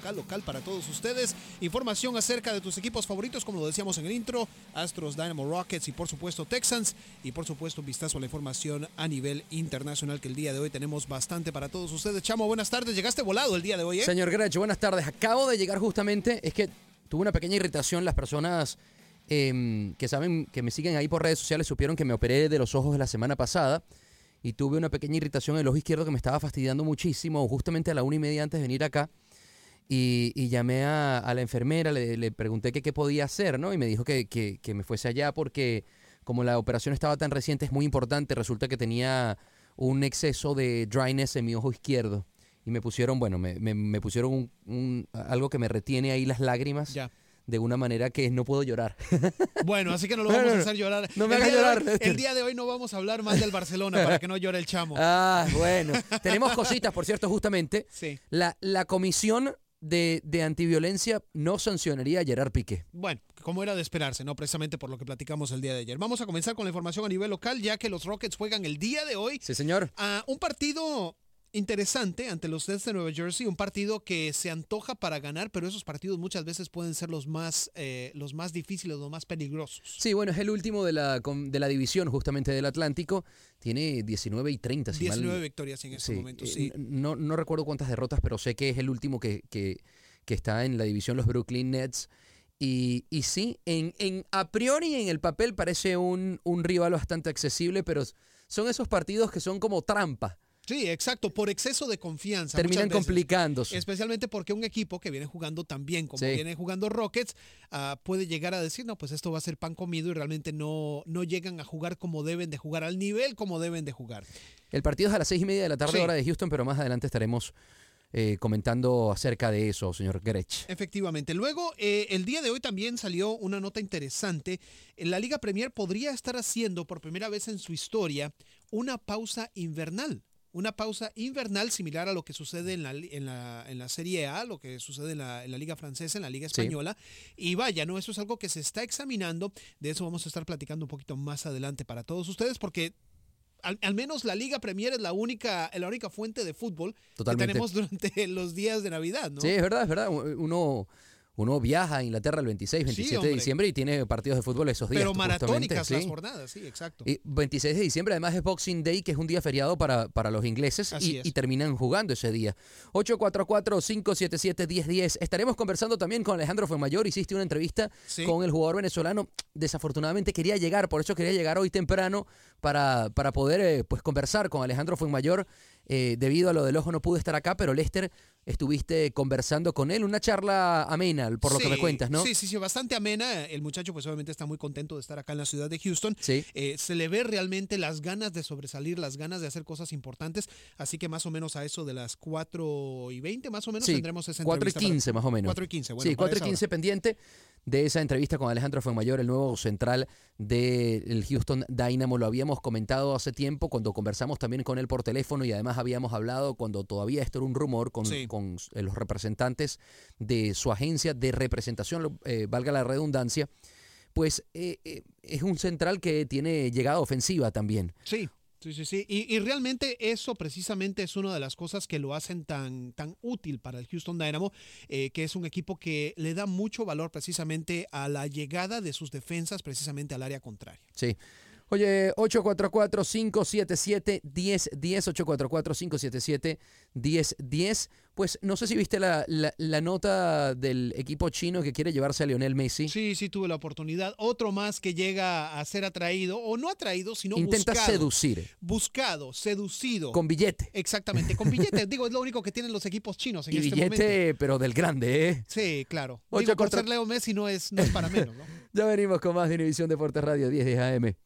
Local, local para todos ustedes. Información acerca de tus equipos favoritos, como lo decíamos en el intro, Astros, Dynamo Rockets y por supuesto Texans. Y por supuesto un vistazo a la información a nivel internacional que el día de hoy tenemos bastante para todos ustedes. Chamo, buenas tardes. Llegaste volado el día de hoy, ¿eh? Señor Grech, buenas tardes. Acabo de llegar justamente, es que tuve una pequeña irritación. Las personas em, que saben, que me siguen ahí por redes sociales, supieron que me operé de los ojos la semana pasada y tuve una pequeña irritación en el ojo izquierdo que me estaba fastidiando muchísimo, justamente a la una y media antes de venir acá. Y, y llamé a, a la enfermera, le, le pregunté qué podía hacer, ¿no? Y me dijo que, que- que me fuese allá porque como la operación estaba tan reciente, es muy importante. Resulta que tenía un exceso de dryness en mi ojo izquierdo. Y me pusieron, bueno, me, me- me pusieron un- un- algo que me retiene ahí las lágrimas Ya. de una manera que no puedo llorar. Bueno, así que no lo vamos a hacer llorar. No me hagas llorar, hoy- el día de hoy no vamos a hablar más del Barcelona para que no llore el chamo. Ah, bueno. Tenemos cositas, por cierto, justamente. Sí. La, la comisión de, de antiviolencia no sancionaría a Gerard Piqué. Bueno, como era de esperarse, ¿no? Precisamente por lo que platicamos el día de ayer. Vamos a comenzar con la información a nivel local, ya que los Rockets juegan el día de hoy Sí, señor. a un partido interesante ante los Nets de Nueva Jersey, un partido que se antoja para ganar, pero esos partidos muchas veces pueden ser los más, eh, los más difíciles, los más peligrosos. Sí, bueno, es el último de la, de la división justamente del Atlántico. Tiene 19 y 30, si mal- 19 victorias en este Sí, momento, eh, sí. No, no recuerdo cuántas derrotas, pero sé que es el último que, que- que está en la división los Brooklyn Nets. Y, y sí, en, en a priori en el papel parece un, un rival bastante accesible, pero son esos partidos que son como trampa. Sí, exacto, por exceso de confianza. Terminan veces. complicándose. Especialmente porque un equipo que viene jugando tan bien como Sí. viene jugando Rockets ah, puede llegar a decir, no, pues esto va a ser pan comido y realmente no, no llegan a jugar como deben de jugar, al nivel como deben de jugar. El partido es a las seis y media de la tarde, Sí. hora de Houston, pero más adelante estaremos eh, comentando acerca de eso, señor Grech. Efectivamente. Luego, eh, el día de hoy también salió una nota interesante. La Liga Premier podría estar haciendo por primera vez en su historia una pausa invernal. Una pausa invernal similar a lo que sucede en la, en la, en la Serie A, lo que sucede en la, en la Liga Francesa, en la Liga Sí. Española. Y vaya, ¿no? Eso es algo que se está examinando. De eso vamos a estar platicando un poquito más adelante para todos ustedes, porque al, al menos la Liga Premier es la única, la única fuente de fútbol Totalmente. que tenemos durante los días de Navidad, ¿no? Sí, es verdad, es verdad. Uno, uno viaja a Inglaterra el 26, 27 de diciembre y tiene partidos de fútbol esos días. Pero maratónicas las jornadas, sí, exacto. Y 26 de diciembre, además es Boxing Day, que es un día feriado para, para los ingleses, y, terminan jugando ese día. 844-577-1010. Estaremos conversando también con Alejandro Fuenmayor. Hiciste una entrevista Sí. con el jugador venezolano. Desafortunadamente quería llegar, por eso quería llegar hoy temprano para, para poder eh, pues conversar con Alejandro Fuenmayor. Eh, debido a lo del ojo no pude estar acá, pero Lester estuviste conversando con él, una charla amena, por lo que me cuentas, ¿no? Sí, sí, sí, bastante amena. El muchacho pues obviamente está muy contento de estar acá en la ciudad de Houston. Sí. Eh, se le ve realmente las ganas de sobresalir, las ganas de hacer cosas importantes. Así que más o menos a eso de las 4 y 20 más o menos Sí, tendremos esa 4 y entrevista. para- 15 más o menos. 4 y 15, bueno. sí, para 4 y esa 15 hora. pendiente de esa entrevista con Alejandro Fuenmayor, el nuevo central del Houston Dynamo. Lo habíamos comentado hace tiempo cuando conversamos también con él por teléfono y además habíamos hablado cuando todavía esto era un rumor con, Sí. Con eh, los representantes de su agencia de representación, eh, valga la redundancia. Pues eh, eh, es un central que tiene llegada ofensiva también. Sí, sí, sí, sí. Y, y realmente eso precisamente es una de las cosas que lo hacen tan, tan útil para el Houston Dynamo, eh, que es un equipo que le da mucho valor precisamente a la llegada de sus defensas precisamente al área contraria. Sí. Oye, 844-577-1010, 844-577-1010. Pues no sé si viste la, la- la nota del equipo chino que quiere llevarse a Lionel Messi. Sí, sí, tuve la oportunidad. Otro más que llega a ser atraído, o no atraído, sino Intenta buscado. seducir Buscado, seducido. con billete. Exactamente, con billetes. Digo, es lo único que tienen los equipos chinos en Y este billete, momento. pero del grande, ¿eh? Sí, claro. Ocho Digo, por ser Leo Messi no es, no es para menos, ¿no? Ya venimos con más de Univisión Deportes Radio 10 de AM.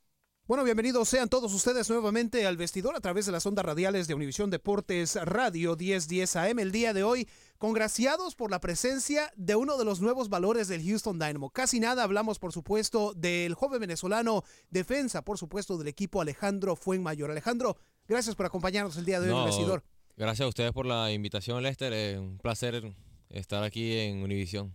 Bueno, bienvenidos sean todos ustedes nuevamente al vestidor a través de las ondas radiales de Univisión Deportes Radio 1010 AM. El día de hoy, congraciados por la presencia de uno de los nuevos valores del Houston Dynamo. Casi nada hablamos, por supuesto, del joven venezolano defensa, por supuesto, del equipo Alejandro Fuenmayor. Alejandro, gracias por acompañarnos el día de hoy en el vestidor. Gracias a ustedes por la invitación, Lester. Es un placer estar aquí en Univisión.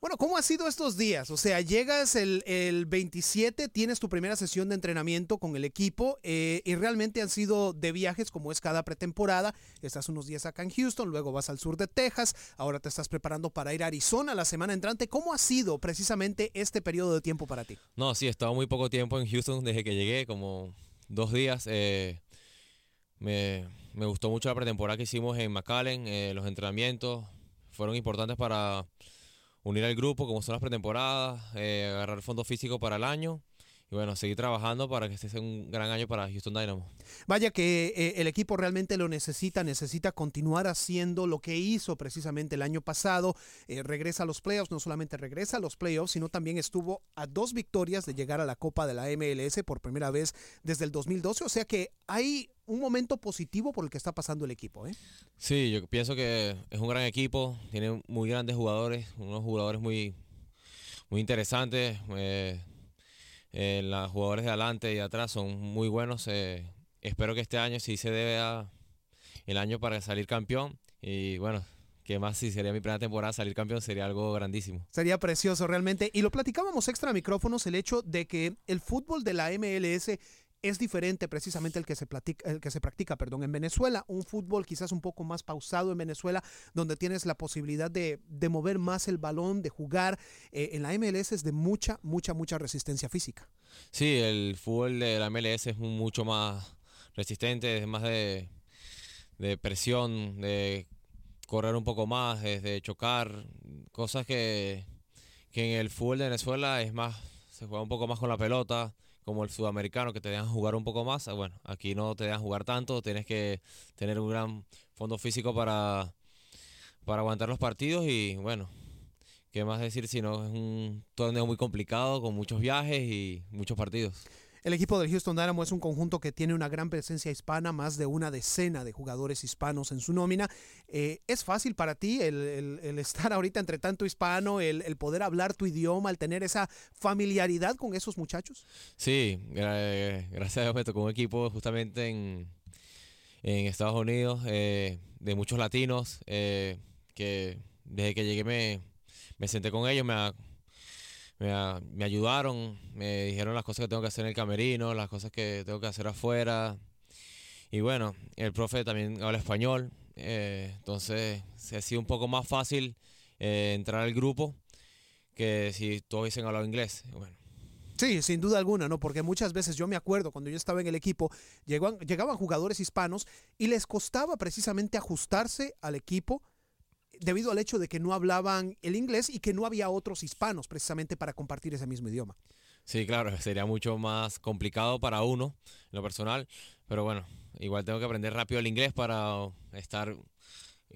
Bueno, ¿cómo ha sido estos días? O sea, llegas el, el 27, tienes tu primera sesión de entrenamiento con el equipo eh, y realmente han sido de viajes como es cada pretemporada. Estás unos días acá en Houston, luego vas al sur de Texas, ahora te estás preparando para ir a Arizona la semana entrante. ¿Cómo ha sido precisamente este periodo de tiempo para ti? No, sí, he estado muy poco tiempo en Houston desde que llegué, como dos días. Eh, me, me gustó mucho la pretemporada que hicimos en McAllen. eh, los entrenamientos fueron importantes para unir al grupo, como son las pretemporadas, eh, agarrar fondo físico para el año. Y bueno, seguir trabajando para que este sea un gran año para Houston Dynamo. Vaya que eh, el equipo realmente lo necesita, necesita continuar haciendo lo que hizo precisamente el año pasado. Eh, regresa a los playoffs, no solamente regresa a los playoffs, sino también estuvo a dos victorias de llegar a la Copa de la MLS por primera vez desde el 2012. O sea que hay un momento positivo por el que está pasando el equipo. ¿eh? Sí, yo pienso que es un gran equipo, tiene muy grandes jugadores, unos jugadores muy, muy interesantes. eh, eh, los jugadores de adelante y atrás son muy buenos. eh, espero que este año sí se debe el año para salir campeón. Y bueno, que más si sería mi primera temporada, salir campeón sería algo grandísimo. Sería precioso realmente. Y lo platicábamos extra micrófonos, el hecho de que el fútbol de la MLS es diferente precisamente el que se el que se practica, perdón, en Venezuela, un fútbol quizás un poco más pausado en Venezuela, donde tienes la posibilidad de, de mover más el balón, de jugar. Eh, en la MLS es de mucha, mucha, mucha resistencia física. Sí, el fútbol de la MLS es mucho más resistente, es más de, de presión, de correr un poco más, de chocar, cosas que, que en el fútbol de Venezuela es más, se juega un poco más con la pelota, como el sudamericano que te dejan jugar un poco más. Ah, Bueno, aquí no te dejan jugar tanto, tienes que tener un gran fondo físico para, para aguantar los partidos y bueno, ¿qué más decir si no es un torneo muy complicado con muchos viajes y muchos partidos? El equipo del Houston Dynamo es un conjunto que tiene una gran presencia hispana, más de una decena de jugadores hispanos en su nómina. Eh, ¿Es fácil para ti el, estar ahorita entre tanto hispano, el, poder hablar tu idioma, el tener esa familiaridad con esos muchachos? Sí, gra- gracias a Dios me tocó un equipo justamente en, Estados Unidos eh, de muchos latinos eh, que desde que llegué me, senté con ellos, me, me, me ayudaron, me dijeron las cosas que tengo que hacer en el camerino, las cosas que tengo que hacer afuera. Y bueno, el profe también habla español, eh, entonces se ha sido un poco más fácil eh, entrar al grupo que si todos hubiesen hablado inglés. Sí, sin duda alguna, ¿no? Porque muchas veces yo me acuerdo cuando yo estaba en el equipo, llegaban, llegaban jugadores hispanos y les costaba precisamente ajustarse al equipo debido al hecho de que no hablaban el inglés y que no había otros hispanos precisamente para compartir ese mismo idioma. Sí, claro, sería mucho más complicado para uno, en lo personal, pero bueno, igual tengo que aprender rápido el inglés para estar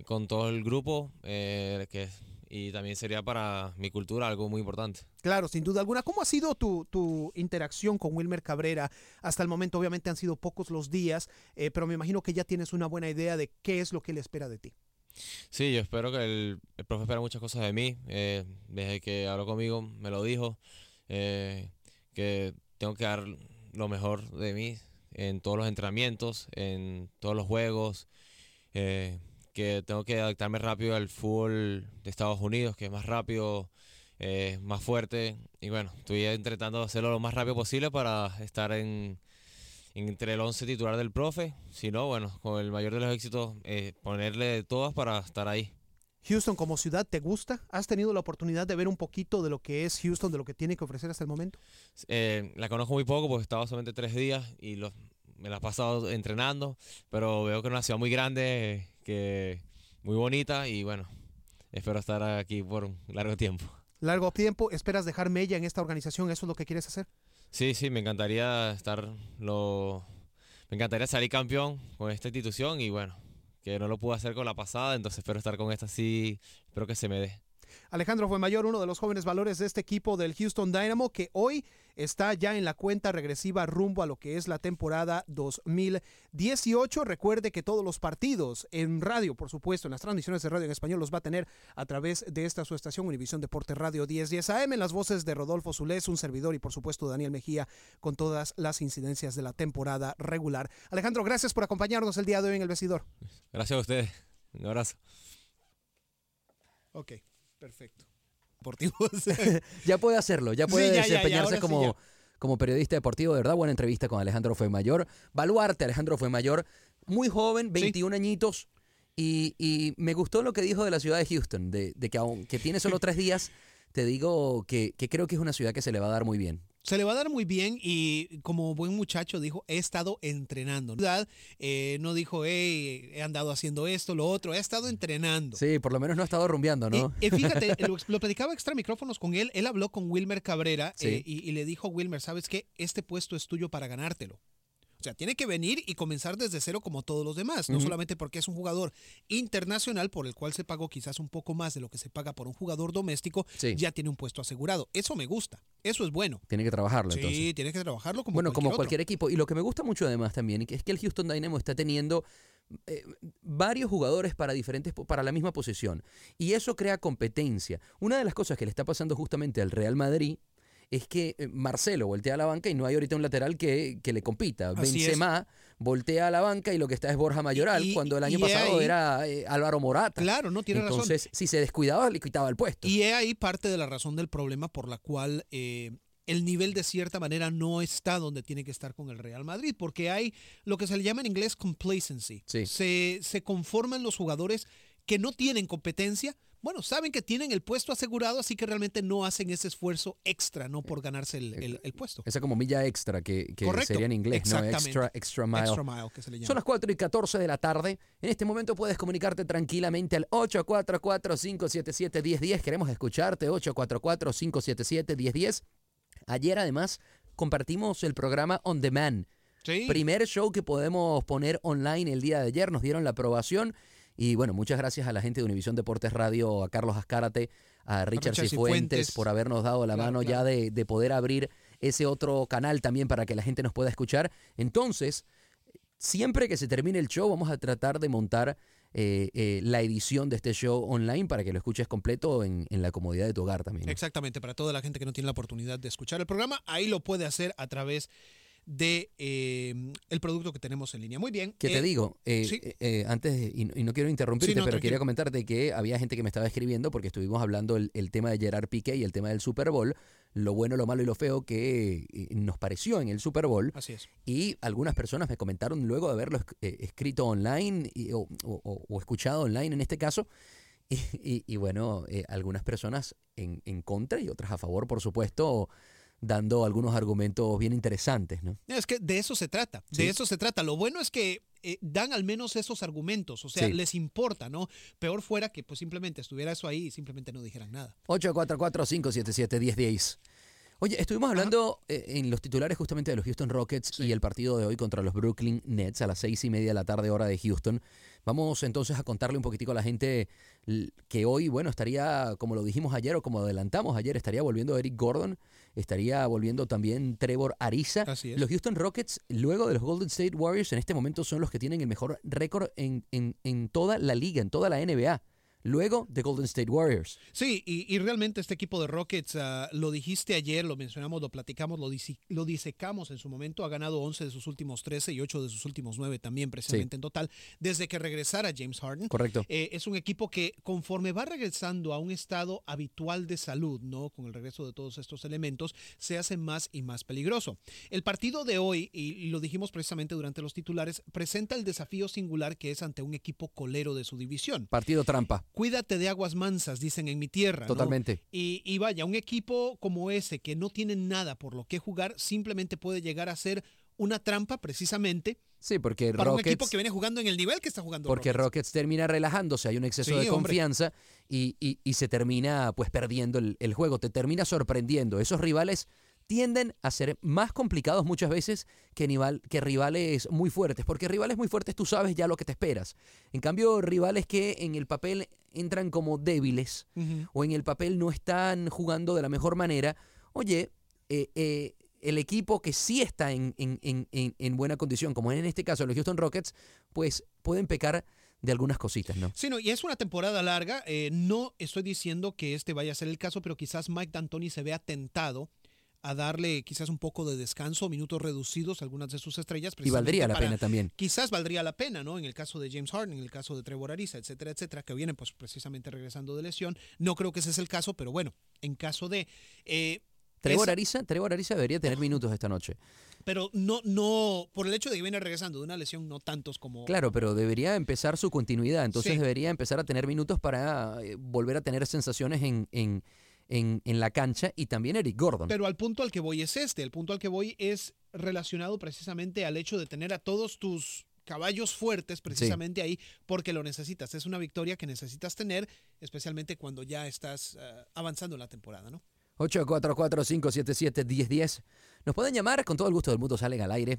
con todo el grupo, eh, que, y también sería para mi cultura algo muy importante. Claro, sin duda alguna. ¿Cómo ha sido tu, tu interacción con Wilmer Cabrera hasta el momento? Obviamente han sido pocos los días, eh, pero me imagino que ya tienes una buena idea de qué es lo que él espera de ti. Sí, yo espero que el, el profe espera muchas cosas de mí. eh, desde que habló conmigo me lo dijo, eh, que tengo que dar lo mejor de mí en todos los entrenamientos, en todos los juegos, eh, que tengo que adaptarme rápido al fútbol de Estados Unidos, que es más rápido, eh, más fuerte. Y bueno, estoy intentando hacerlo lo más rápido posible para estar en, entre el 11 titular del profe. Si no, bueno, con el mayor de los éxitos, eh, ponerle todas para estar ahí. Houston como ciudad, ¿te gusta? ¿Has tenido la oportunidad de ver un poquito de lo que es Houston, de lo que tiene que ofrecer hasta el momento? Eh, la conozco muy poco porque estaba solamente tres días y los, me la he pasado entrenando, pero veo que es una ciudad muy grande, que muy bonita y bueno, espero estar aquí por un largo tiempo. Largo tiempo, ¿esperas dejar mella en esta organización? ¿Eso es lo que quieres hacer? Sí, sí, me encantaría estar lo me encantaría salir campeón con esta institución y bueno, que no lo pude hacer con la pasada, entonces espero estar con esta sí, espero que se me dé. Alejandro fue mayor, uno de los jóvenes valores de este equipo del Houston Dynamo, que hoy está ya en la cuenta regresiva rumbo a lo que es la temporada 2018. Recuerde que todos los partidos en radio, por supuesto, en las transmisiones de radio en español, los va a tener a través de esta su estación Univisión Deporte Radio 1010 AM, en las voces de Rodolfo Zulés, un servidor y por supuesto Daniel Mejía, con todas las incidencias de la temporada regular. Alejandro, gracias por acompañarnos el día de hoy en el vestidor. Gracias a ustedes. Un abrazo. Ok. Perfecto. Deportivos. ya puede hacerlo, ya puede Sí, ya, ya, ya, desempeñarse sí, como, como periodista deportivo. De verdad, buena entrevista con Alejandro Fuemayor. Baluarte, Alejandro Fuemayor, muy joven, 21 añitos. Y, y me gustó lo que dijo de la ciudad de Houston, de, de que aunque tiene solo tres días, te digo que, que creo que es una ciudad que se le va a dar muy bien. Se le va a dar muy bien y como buen muchacho dijo, he estado entrenando. Eh, no dijo, hey, he andado haciendo esto, lo otro, he estado entrenando. Sí, por lo menos no ha estado rumbeando, ¿no? Eh, fíjate, lo, lo platicaba extra micrófonos con él. Él habló con Wilmer Cabrera Sí. eh, y, y le dijo a Wilmer, ¿sabes qué? Este puesto es tuyo para ganártelo. O sea, tiene que venir y comenzar desde cero como todos los demás. No solamente porque es un jugador internacional por el cual se pagó quizás un poco más de lo que se paga por un jugador doméstico, Sí. ya tiene un puesto asegurado. Eso me gusta. Eso es bueno. Tiene que trabajarlo Sí, entonces. tiene que trabajarlo como bueno, cualquier como otro. cualquier equipo. Y lo que me gusta mucho además también es que el Houston Dynamo está teniendo eh, varios jugadores para diferentes para la misma posición y eso crea competencia. Una de las cosas que le está pasando justamente al Real Madrid es que eh, Marcelo voltea a la banca y no hay ahorita un lateral que, que le compita. Así es. Benzema voltea a la banca y lo que está es Borja Mayoral, y- cuando el año pasado ahí- era eh, Álvaro Morata. Claro, no tiene razón. Entonces, si se descuidaba, le quitaba el puesto. Y he ahí parte de la razón del problema por la cual eh, el nivel de cierta manera no está donde tiene que estar con el Real Madrid, porque hay lo que se le llama en inglés complacency. Sí. Se, se conforman los jugadores que no tienen competencia. Bueno, saben que tienen el puesto asegurado, así que realmente no hacen ese esfuerzo extra, ¿no? Por ganarse el, el- el puesto. Esa como milla extra que, que sería en inglés, ¿no? Extra, extra mile. Extra mile, que se le llama. Son las 4 y 14 de la tarde. En este momento puedes comunicarte tranquilamente al 844-577-1010. Queremos escucharte, 844-577-1010. Ayer además compartimos el programa On Demand. Sí. Primer show que podemos poner online el día de ayer. Nos dieron la aprobación. Y bueno, muchas gracias a la gente de Univisión Deportes Radio, a Carlos Azcárate, a Richard Cifuentes Cifuentes. por habernos dado la Claro, mano ya de, de poder abrir ese otro canal también para que la gente nos pueda escuchar. Entonces, siempre que se termine el show, vamos a tratar de montar eh, eh, la edición de este show online para que lo escuches completo en, en la comodidad de tu hogar también. ¿no? Exactamente, para toda la gente que no tiene la oportunidad de escuchar el programa, ahí lo puede hacer a través de eh, el producto que tenemos en línea. Muy bien. Que te eh, digo, eh, sí. eh, eh, antes, de- y, no- y no quiero interrumpirte, Sí, no, pero tranquilo. quería comentarte que había gente que me estaba escribiendo porque estuvimos hablando el, el tema de Gerard Piqué y el tema del Super Bowl, lo bueno, lo malo y lo feo que eh, nos pareció en el Super Bowl. Así es. Y algunas personas me comentaron luego de haberlo esc- escrito online y- o, o- o- o escuchado online en este caso. Y, y- bueno, algunas personas en, en contra y otras a favor, por supuesto, dando algunos argumentos bien interesantes, ¿no? Es que de eso se trata, Sí. de eso se trata. Lo bueno es que eh, dan al menos esos argumentos, o sea, Sí. les importa, ¿no? Peor fuera que pues simplemente estuviera eso ahí y simplemente no dijeran nada. 844-577-1010. Oye, estuvimos hablando eh, en los titulares justamente de los Houston Rockets y el partido de hoy contra los Brooklyn Nets a las seis y media de la tarde hora de Houston. Vamos entonces a contarle un poquitico a la gente que hoy, bueno, estaría, como lo dijimos ayer o como adelantamos ayer, estaría volviendo Eric Gordon, estaría volviendo también Trevor Ariza. Así es. Los Houston Rockets, luego de los Golden State Warriors, en este momento son los que tienen el mejor récord en, en, en toda la liga, en toda la NBA. Luego de Golden State Warriors. Sí, y, y realmente este equipo de Rockets, ah, lo dijiste ayer, lo mencionamos, lo platicamos, lo, lo disecamos en su momento, ha ganado 11 de sus últimos 13 y 8 de sus últimos 9 también precisamente en total, desde que regresara James Harden. Correcto. Eh, es un equipo que conforme va regresando a un estado habitual de salud, ¿no? Con el regreso de todos estos elementos, se hace más y más peligroso. El partido de hoy, y lo dijimos precisamente durante los titulares, presenta el desafío singular que es ante un equipo colero de su división. Partido trampa. Cuídate de aguas mansas, dicen en mi tierra. ¿no? Totalmente. Y, y vaya, un equipo como ese que no tiene nada por lo que jugar, simplemente puede llegar a ser una trampa precisamente Sí, porque para un Rockets, equipo que viene jugando en el nivel que está jugando. porque Rockets. Rockets termina relajándose, hay un exceso Sí, de confianza y, y- y se termina pues perdiendo el, el juego, te termina sorprendiendo. Esos rivales tienden a ser más complicados muchas veces que, nival- que rivales muy fuertes, porque rivales muy fuertes tú sabes ya lo que te esperas. En cambio, rivales que en el papel entran como débiles o en el papel no están jugando de la mejor manera, oye, eh, eh, el equipo que sí está en, en- en- en- en buena condición, como en este caso los Houston Rockets, pues pueden pecar de algunas cositas, ¿no? Sí, no, y es una temporada larga. eh, no estoy diciendo que este vaya a ser el caso, pero quizás Mike D'Antoni se vea tentado a darle quizás un poco de descanso, minutos reducidos a algunas de sus estrellas. Y valdría la para- pena también. Quizás valdría la pena, ¿no? En el caso de James Harden, en el caso de Trevor Ariza, etcétera, etcétera, que vienen pues precisamente regresando de lesión. No creo que ese es el caso, pero bueno, en caso de... eh, Trevor Ariza, Trevor Ariza debería tener minutos esta noche. pero no, no, por el hecho de que viene regresando de una lesión, no tantos como... Claro, pero debería empezar su continuidad, entonces Sí. debería empezar a tener minutos para eh, volver a tener sensaciones en, en, en, en la cancha y también Eric Gordon. Pero al punto al que voy es este. El punto al que voy es relacionado precisamente al hecho de tener a todos tus caballos fuertes precisamente ahí porque lo necesitas. Es una victoria que necesitas tener, especialmente cuando ya estás eh, avanzando en la temporada, ¿no? 844-577-1010. Nos pueden llamar, con todo el gusto del mundo salen al aire.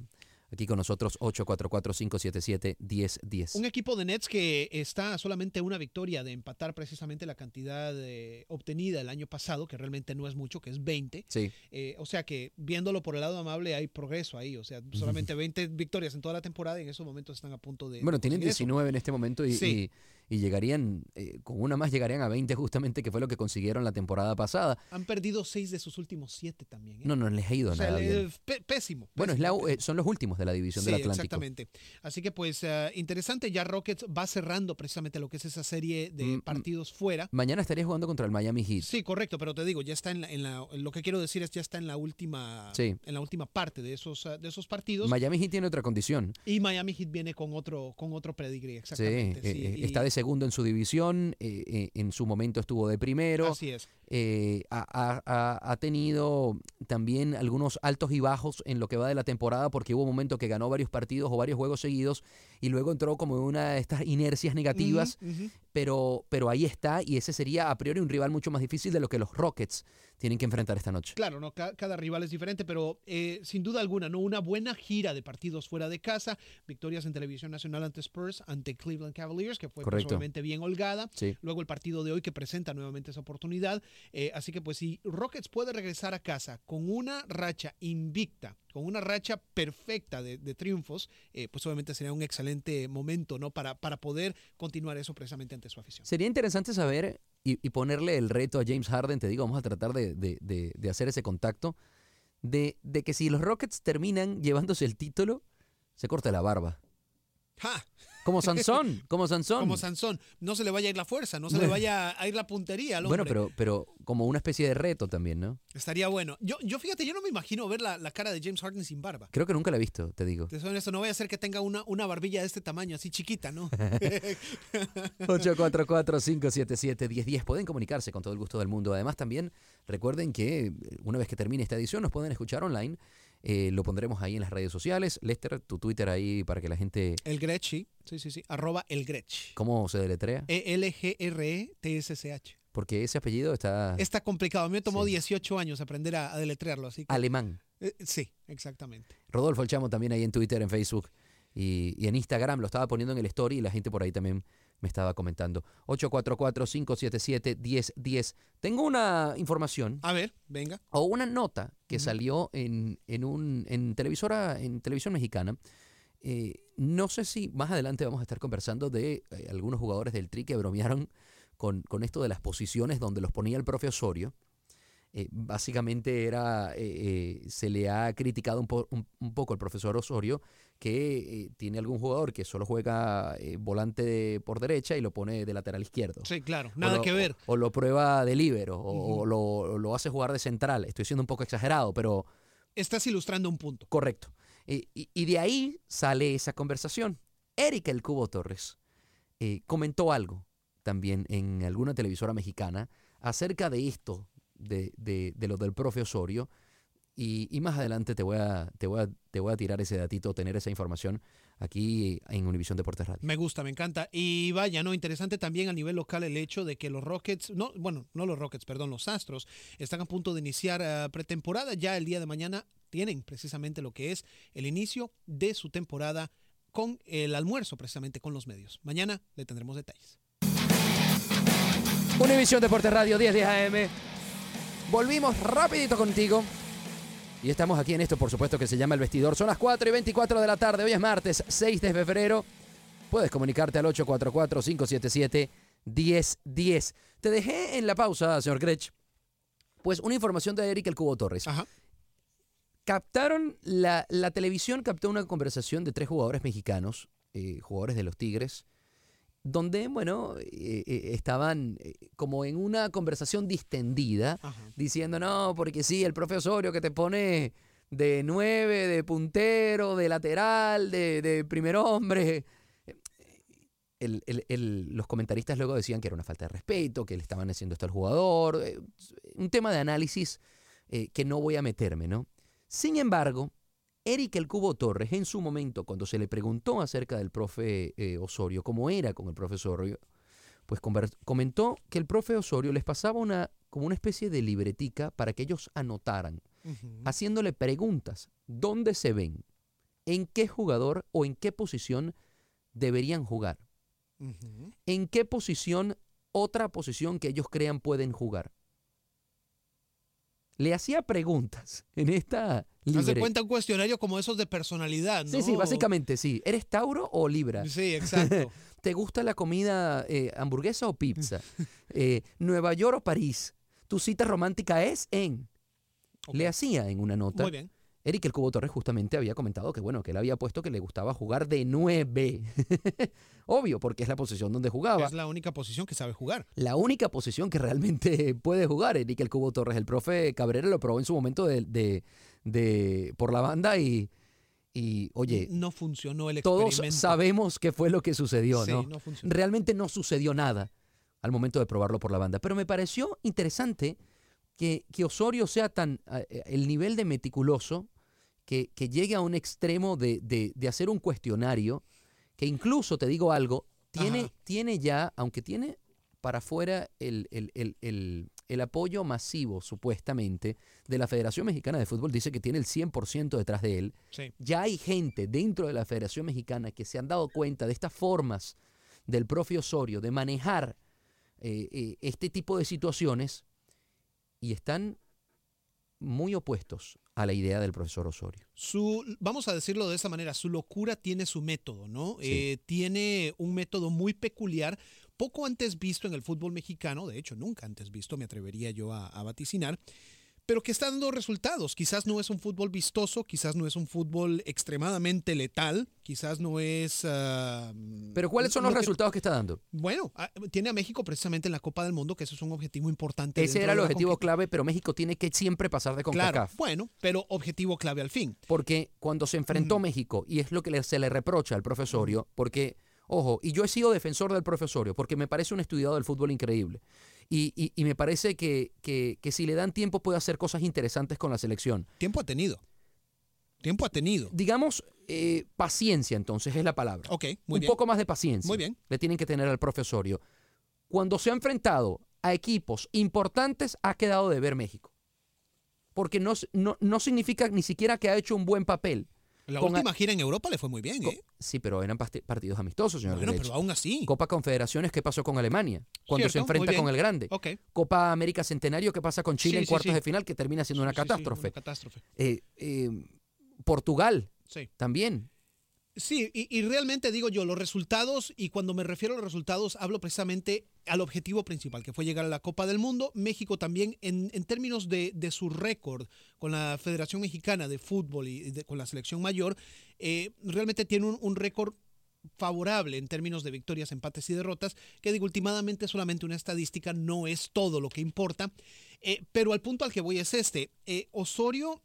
Aquí con nosotros, 844-577-1010. Un equipo de Nets que está solamente una victoria de empatar precisamente la cantidad eh, obtenida el año pasado, que realmente no es mucho, que es 20. Sí. Eh, o sea que viéndolo por el lado amable hay progreso ahí. O sea, solamente 20 victorias en toda la temporada y en esos momentos están a punto de... Bueno, de tienen conseguir eso. 19 en este momento y, Sí. y- y llegarían, eh, con una más llegarían a 20 justamente, que fue lo que consiguieron la temporada pasada. Han perdido 6 de sus últimos 7 también. ¿eh? No, no les ha ido O sea, nada bien. pésimo. Bueno, es la- eh, son los últimos de la división del Sí, Atlántico. exactamente. Así que pues eh, interesante, ya Rockets va cerrando precisamente lo que es esa serie de Mm, mm. partidos fuera. Mañana estaría jugando contra el Miami Heat. Sí, correcto, pero te digo, ya está en la, en la- lo que quiero decir es ya está en la última Sí. en la última parte de esos de esos partidos Miami Heat tiene otra condición. y Miami Heat viene con otro con otro pedigree, Sí, exactamente. sí, y- está de segundo en su división, eh, eh, en su momento estuvo de primero. Así es. Eh, ha, ha- ha- ha tenido también algunos altos y bajos en lo que va de la temporada porque hubo un momento que ganó varios partidos o varios juegos seguidos y luego entró como en una de estas inercias negativas, pero, pero ahí está y ese sería a priori un rival mucho más difícil de lo que los Rockets tienen que enfrentar esta noche. Claro, no, Ca- cada, rival es diferente, pero eh, sin duda alguna, no una buena gira de partidos fuera de casa, victorias en televisión nacional ante Spurs, ante Cleveland Cavaliers, que fue pues, Correcto. obviamente bien holgada. Sí. Luego el partido de hoy que presenta nuevamente esa oportunidad. Eh, así que pues si Rockets puede regresar a casa con una racha invicta, con una racha perfecta de, de triunfos, eh, pues obviamente sería un excelente momento, ¿no? Para, para poder continuar eso precisamente ante su afición. Sería interesante saber y, y ponerle el reto a James Harden, te digo, vamos a tratar de, de- de- hacer ese contacto, de, de que si los Rockets terminan llevándose el título, se corte la barba. ¡Ja! Como Sansón, como Sansón. Como Sansón, no se le vaya a ir la fuerza, no se le vaya a ir la puntería al hombre. Bueno, pero, pero como una especie de reto también, ¿no? Estaría bueno. Yo, yo fíjate, yo no me imagino ver la, la cara de James Harden sin barba. Creo que nunca la he visto, te digo. Te soy honesto, no vaya a ser que tenga una, una barbilla de este tamaño, así chiquita, ¿no? 844-577-1010. Pueden comunicarse con todo el gusto del mundo. Además, también recuerden que eh, una vez que termine esta edición nos pueden escuchar online. Eh, lo pondremos ahí en las redes sociales. Lester, tu Twitter ahí para que la gente... el Gretsch, sí, sí, sí, sí. Arroba el Gretsch. ¿Cómo se deletrea? E-L-G-R-E-T-S-C-H. Porque ese apellido está Está complicado. A mí me tomó Sí. 18 años aprender a, a deletrearlo, así que... alemán. Eh, sí, exactamente. Rodolfo El Chamo también ahí en Twitter, en Facebook y, y en Instagram. Lo estaba poniendo en el story y la gente por ahí también me estaba comentando. 844-577-1010. Tengo una información A ver, venga. o una nota que salió en, en un en televisora en televisión mexicana. Eh, no sé si más adelante vamos a estar conversando de eh, algunos jugadores del Tri que bromearon con, con esto de las posiciones donde los ponía el profe Osorio. Eh, básicamente era, se le ha criticado un, po- un- un poco al profesor Osorio que eh, tiene algún jugador que solo juega eh, volante de- por derecha y lo pone de lateral izquierdo. Sí, claro, nada lo- que ver. O, o lo prueba de líbero, o, lo, lo hace jugar de central. Estoy siendo un poco exagerado, pero Estás ilustrando un punto. correcto. Y, y- y de ahí sale esa conversación. Erika El Cubo Torres eh, comentó algo también en alguna televisora mexicana acerca de esto, de, de- de lo del profe Osorio. Y, y más adelante te voy, a, te, voy a, te voy a tirar ese datito, tener esa información aquí en Univisión Deportes Radio. Me gusta, me encanta. Y vaya, ¿no? Interesante también a nivel local el hecho de que los Rockets, no, bueno, no los Rockets, perdón, los Astros, están a punto de iniciar eh, pretemporada. Ya el día de mañana tienen precisamente lo que es el inicio de su temporada con el almuerzo, precisamente con los medios. Mañana le tendremos detalles. Univisión Deportes Radio 10 de AM. Volvimos rapidito contigo. Y estamos aquí en esto, por supuesto, que se llama El Vestidor. Son las 4 y 24 de la tarde. Hoy es martes 6 de febrero. Puedes comunicarte al 844-577-1010. Te dejé en la pausa, señor Grech, pues una información de Eric El Cubo Torres. Ajá. Captaron, la, la televisión captó una conversación de tres jugadores mexicanos, eh, jugadores de los Tigres, donde, bueno, eh, eh, estaban eh, como en una conversación distendida, diciendo, no, porque sí, el profe Osorio que te pone de nueve, de puntero, de lateral, de, de primer hombre. El- el- el- los comentaristas luego decían que era una falta de respeto, que le estaban haciendo esto al jugador. eh, un tema de análisis eh, que no voy a meterme, ¿no? Sin embargo, Eric El Cubo Torres, en su momento, cuando se le preguntó acerca del profe eh, Osorio, cómo era con el profe Osorio, pues comentó que el profe Osorio les pasaba una, como una especie de libretica para que ellos anotaran, haciéndole preguntas, ¿dónde se ven? ¿En qué jugador o en qué posición deberían jugar? ¿En qué posición, otra posición que ellos crean pueden jugar? Le hacía preguntas en esta de libreta. cuenta un cuestionario como esos de personalidad, ¿no? Sí, sí, básicamente sí. ¿Eres Tauro o Libra? Sí, exacto. ¿Te gusta la comida eh, hamburguesa o pizza? Eh, ¿Nueva York o París? ¿Tu cita romántica es en? Le hacía en una nota. Muy bien. Eric El Cubo Torres justamente había comentado que bueno, que él había puesto que le gustaba jugar de nueve. Obvio, porque es la posición donde jugaba. Es la única posición que sabe jugar. La única posición que realmente puede jugar Eric El Cubo Torres. El profe Cabrera lo probó en su momento de, de- de- por la banda y, y oye, No funcionó el todos experimento. sabemos qué fue lo que sucedió, Sí, ¿no? no funcionó. Realmente no sucedió nada al momento de probarlo por la banda. Pero me pareció interesante que, que Osorio sea tan. eh, el nivel de meticuloso que, que llegue a un extremo de, de- de hacer un cuestionario que incluso, te digo algo, tiene, Ajá. tiene ya, aunque tiene para afuera el, el- el- el- el apoyo masivo, supuestamente, de la Federación Mexicana de Fútbol, dice que tiene el 100% detrás de él. Sí. Ya hay gente dentro de la Federación Mexicana que se han dado cuenta de estas formas del propio Osorio de manejar eh, eh, este tipo de situaciones y están muy opuestos a la idea del profesor Osorio. Su, vamos a decirlo de esa manera, su locura tiene su método, ¿no? Sí. Eh, tiene un método muy peculiar, poco antes visto en el fútbol mexicano, de hecho nunca antes visto, me atrevería yo a, a vaticinar, pero que está dando resultados. Quizás no es un fútbol vistoso, quizás no es un fútbol extremadamente letal, quizás no es... ah, Pero ¿cuáles son lo los que- resultados que está dando? Bueno, ah, tiene a México precisamente en la Copa del Mundo, que eso es un objetivo importante. Ese era el objetivo clave, pero México tiene que siempre pasar de Claro, CONCACAF. bueno, pero objetivo clave al fin. Porque cuando se enfrentó México, y es lo que le- se le reprocha al profesorio, porque, ojo, y yo he sido defensor del profesorio, porque me parece un estudiado del fútbol increíble. Y, y- y me parece que, que- que si le dan tiempo puede hacer cosas interesantes con la selección. Tiempo ha tenido. Tiempo ha tenido. Digamos, eh, paciencia entonces es la palabra. Ok, muy un bien. poco más de paciencia. Muy bien. Le tienen que tener al profesorio. Cuando se ha enfrentado a equipos importantes ha quedado de ver México. Porque no, no, no significa ni siquiera que ha hecho un buen papel. La Con última a- gira en Europa le fue muy bien, ¿eh? Sí, pero eran partidos amistosos, señor. Bueno, pero aún así. Copa Confederaciones, ¿qué pasó con Alemania? Cuando se Cierto, enfrenta con el grande. Copa América Centenario, ¿qué pasa con Chile Sí, en sí, cuartos sí. de final? Que termina siendo una catástrofe. una catástrofe. Eh, eh, Portugal Sí. también. Sí, y, y realmente digo yo, los resultados, y cuando me refiero a los resultados, hablo precisamente al objetivo principal, que fue llegar a la Copa del Mundo. México también, en, en términos de, de su récord con la Federación Mexicana de Fútbol y de- con la selección mayor, eh, realmente tiene un, un récord favorable en términos de victorias, empates y derrotas, que digo, últimamente solamente una estadística no es todo lo que importa, Eh, pero al punto al que voy es este. Eh, Osorio,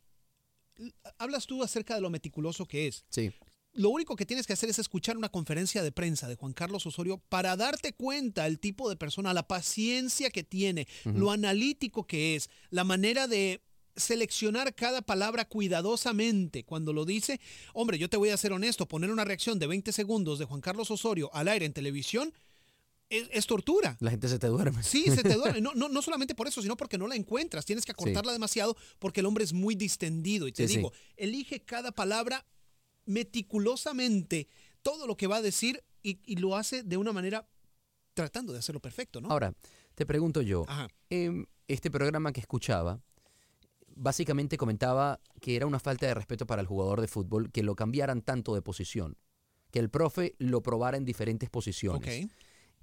hablas tú acerca de lo meticuloso que es Sí. Lo único que tienes que hacer es escuchar una conferencia de prensa de Juan Carlos Osorio para darte cuenta el tipo de persona, la paciencia que tiene, lo analítico que es, la manera de seleccionar cada palabra cuidadosamente cuando lo dice. Hombre, yo te voy a ser honesto, poner una reacción de 20 segundos de Juan Carlos Osorio al aire en televisión es, es tortura. La gente se te duerme. Sí, se te duerme. No, no, no solamente por eso, sino porque no la encuentras. Tienes que acortarla demasiado porque el hombre es muy distendido. Y te Sí, sí. digo, elige cada palabra meticulosamente, todo lo que va a decir y, y lo hace de una manera tratando de hacerlo perfecto, ¿no? Ahora, te pregunto yo, em, este programa que escuchaba, básicamente comentaba que era una falta de respeto para el jugador de fútbol que lo cambiaran tanto de posición, que el profe lo probara en diferentes posiciones.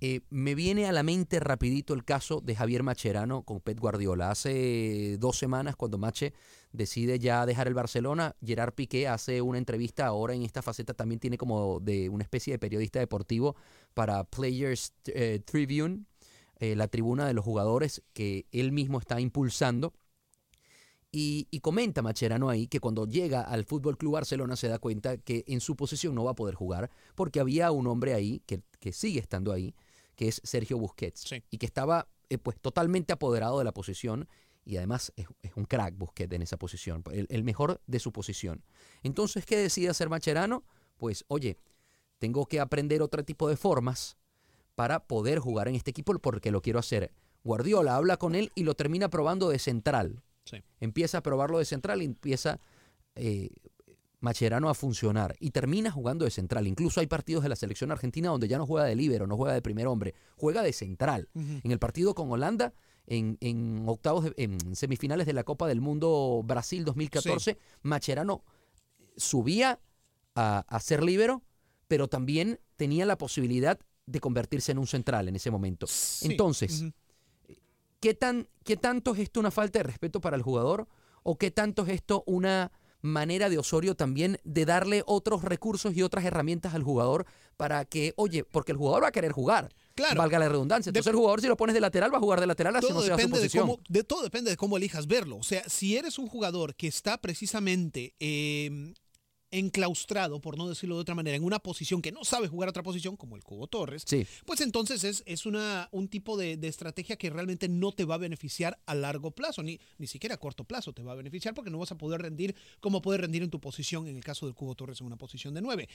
Eh, me viene a la mente rapidito el caso de Javier Macherano con Pep Guardiola. Hace dos semanas, cuando Mache decide ya dejar el Barcelona, Gerard Piqué hace una entrevista ahora en esta faceta, también tiene como de una especie de periodista deportivo para Players eh, Tribune, eh, la tribuna de los jugadores que él mismo está impulsando. Y, comenta Macherano ahí que cuando llega al Fútbol Club Barcelona se da cuenta que en su posición no va a poder jugar porque había un hombre ahí que sigue estando ahí, que es Sergio Busquets, Sí. y que estaba eh, pues totalmente apoderado de la posición y además es, es un crack Busquets en esa posición, el, el mejor de su posición. Entonces, ¿qué decide hacer Macherano? Pues, oye, tengo que aprender otro tipo de formas para poder jugar en este equipo porque lo quiero hacer. Guardiola habla con él y lo termina probando de central. Sí. Empieza a probarlo de central y empieza eh, Macherano a funcionar y termina jugando de central. Incluso hay partidos de la selección argentina donde ya no juega de líbero, no juega de primer hombre, juega de central. En el partido con Holanda, en, en octavos, de- en semifinales de la Copa del Mundo Brasil 2014, Macherano subía a, a ser líbero, pero también tenía la posibilidad de convertirse en un central en ese momento. Sí. Entonces. ¿qué, tan, ¿qué tanto es esto una falta de respeto para el jugador? ¿O qué tanto es esto una manera de Osorio también de darle otros recursos y otras herramientas al jugador para que, oye, porque el jugador va a querer jugar, Claro. valga la redundancia. Entonces el jugador si lo pones de lateral va a jugar de lateral así no su de cómo, de todo depende de cómo elijas verlo. O sea, si eres un jugador que está precisamente eh, enclaustrado, por no decirlo de otra manera, en una posición que no sabe jugar otra posición, como el Cubo Torres, Sí. pues entonces es, es una, un tipo de, de estrategia que realmente no te va a beneficiar a largo plazo, ni, ni siquiera a corto plazo te va a beneficiar porque no vas a poder rendir como puedes rendir en tu posición, en el caso del Cubo Torres en una posición de 9.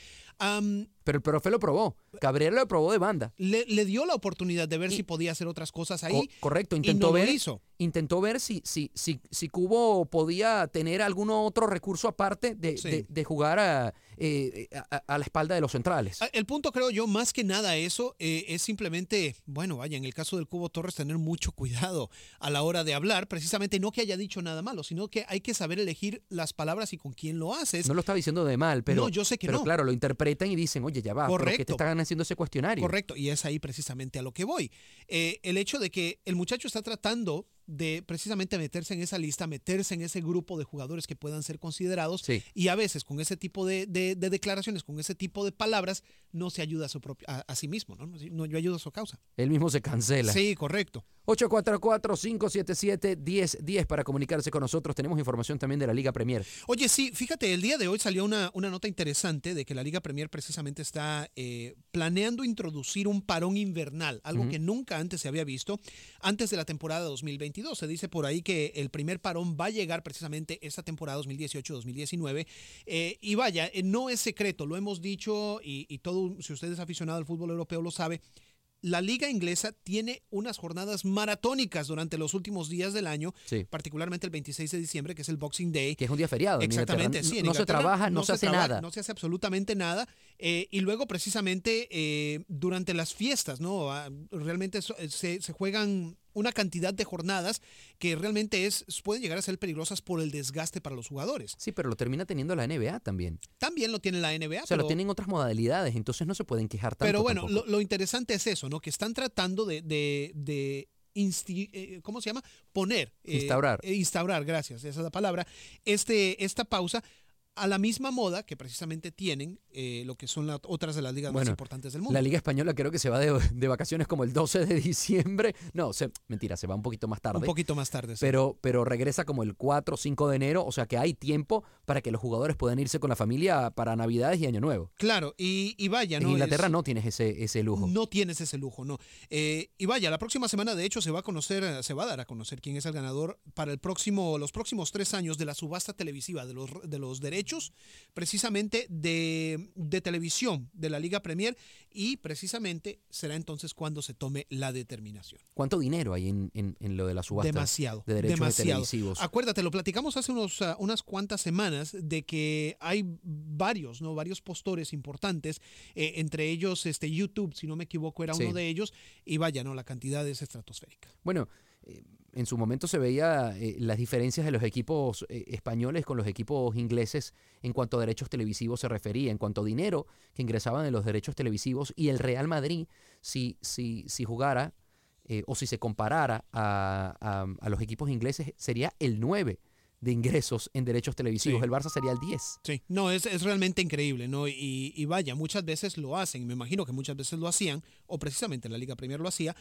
Pero el profe lo probó. Cabrera lo probó de banda. le, le dio la oportunidad de ver si podía hacer otras cosas ahí. Co- correcto, intentó no ver, hizo. intentó ver si, si, si, si Cubo podía tener algún otro recurso aparte de, Sí. de- de jugar a, eh, a- a la espalda de los centrales. Ah, El punto, creo yo, más que nada eso, eh, es simplemente, bueno, vaya, en el caso del Cubo Torres, tener mucho cuidado a la hora de hablar, precisamente no que haya dicho nada malo, sino que hay que saber elegir las palabras y con quién lo haces. No lo está diciendo de mal, pero, No, yo sé que pero no. claro, lo interpretan y dicen, oye, ya va, ¿por qué te Correcto. están haciendo ese cuestionario? Correcto, y es ahí precisamente a lo que voy. Eh, el hecho de que el muchacho está tratando de precisamente meterse en esa lista, meterse en ese grupo de jugadores que puedan ser considerados Sí. y a veces con ese tipo de, de- de declaraciones, con ese tipo de palabras, no se ayuda a, su propio, a, a sí mismo, ¿no? No, yo ayudo a su causa. Él mismo se cancela. Sí, correcto. 844-577-1010 para comunicarse con nosotros. Tenemos información también de la Liga Premier. Oye, sí, fíjate, el día de hoy salió una, una nota interesante de que la Liga Premier precisamente está eh, planeando introducir un parón invernal, algo que nunca antes se había visto, antes de la temporada 2022. Se dice por ahí que el primer parón va a llegar precisamente esta temporada 2018-2019. eh, y vaya, eh, no es secreto, lo hemos dicho y, y todo, si usted es aficionado al fútbol europeo lo sabe. La liga inglesa tiene unas jornadas maratónicas durante los últimos días del año, Sí. particularmente el 26 de diciembre, que es el Boxing Day. Que es un día feriado. en Exactamente, sí. en No, no se trabaja, no, se hace nada. No se hace absolutamente nada. eh, y luego, precisamente, eh, durante las fiestas, ¿no? Ah, Realmente so- eh, se, se juegan una cantidad de jornadas que realmente es, pueden llegar a ser peligrosas por el desgaste para los jugadores. Sí, pero lo termina teniendo la NBA también. También lo tiene la NBA. O sea, pero- lo tienen otras modalidades, entonces no se pueden quejar tanto. Pero bueno, lo interesante es eso, ¿no? Que están tratando de, de, de insti- eh, ¿cómo se llama? Poner. eh, Instaurar. eh, instaurar, gracias, esa es la palabra. Este, esta pausa a la misma moda que precisamente tienen eh, lo que son las otras de las ligas más importantes del mundo. La Liga Española creo que se va de, de vacaciones como el 12 de diciembre. No, se, mentira, se va un poquito más tarde. Un poquito más tarde. sí. Pero, pero regresa como el 4 o 5 de enero, o sea que hay tiempo para que los jugadores puedan irse con la familia para Navidades y Año Nuevo. Claro, y, y vaya, en ¿no? Inglaterra Es- no tienes ese, ese lujo. No tienes ese lujo, no. Eh, y vaya, la próxima semana, de hecho, se va a conocer, se va a dar a conocer quién es el ganador para el próximo, los próximos tres años de la subasta televisiva de los, de los derechos, precisamente de, de televisión de la Liga Premier, y precisamente será entonces cuando se tome la determinación. ¿Cuánto dinero hay en, en- en lo de la subasta Demasiado. de derechos demasiado. televisivos? Acuérdate, lo platicamos hace unos, ah, unas cuantas semanas de que hay varios, ¿no? Varios postores importantes, eh, entre ellos este YouTube, si no me equivoco, era Sí. uno de ellos, y vaya, ¿no? La cantidad es estratosférica. Bueno, eh, en su momento se veía eh, las diferencias de los equipos eh, españoles con los equipos ingleses en cuanto a derechos televisivos se refería, en cuanto a dinero que ingresaban de los derechos televisivos y el Real Madrid, si, si, si jugara eh, o si se comparara a, a- a los equipos ingleses, sería el 9 de ingresos en derechos televisivos. Sí. El Barça sería el 10. Sí, no, es, es realmente increíble, ¿no? Y, y vaya, muchas veces lo hacen, me imagino que muchas veces lo hacían, o precisamente la Liga Premier lo hacía,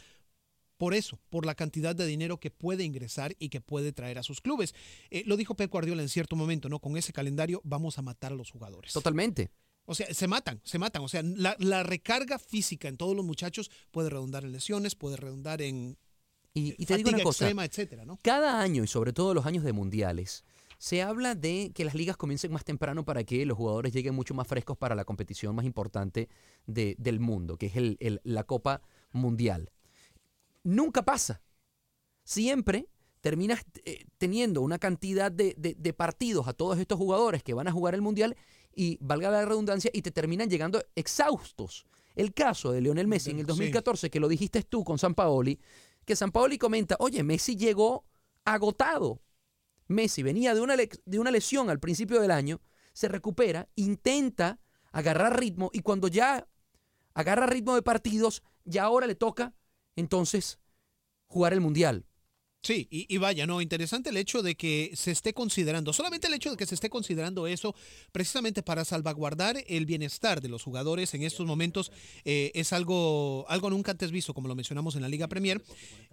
por eso, por la cantidad de dinero que puede ingresar y que puede traer a sus clubes. Eh, lo dijo Pep Guardiola en cierto momento, ¿no? Con ese calendario vamos a matar a los jugadores. Totalmente. O sea, se matan, se matan. O sea, la, la recarga física en todos los muchachos puede redundar en lesiones, puede redundar en Y, y te digo una cosa. extrema, etcétera, ¿no? Cada año, y sobre todo los años de mundiales, se habla de que las ligas comiencen más temprano para que los jugadores lleguen mucho más frescos para la competición más importante de- del mundo, que es el- el- la Copa Mundial. Nunca pasa. Siempre terminas eh, teniendo una cantidad de, de- de partidos a todos estos jugadores que van a jugar el Mundial y, valga la redundancia, y te terminan llegando exhaustos. El caso de Lionel Messi en el Sí. 2014, que lo dijiste tú con San Paoli, que San Paoli comenta, oye, Messi llegó agotado. Messi venía de una, de una lesión al principio del año, se recupera, intenta agarrar ritmo y cuando ya agarra ritmo de partidos, ya ahora le toca entonces jugar el Mundial. Sí, y, y vaya, no, interesante el hecho de que se esté considerando, solamente el hecho de que se esté considerando eso, precisamente para salvaguardar el bienestar de los jugadores en estos momentos, eh, es algo, algo nunca antes visto, como lo mencionamos en la Liga Premier.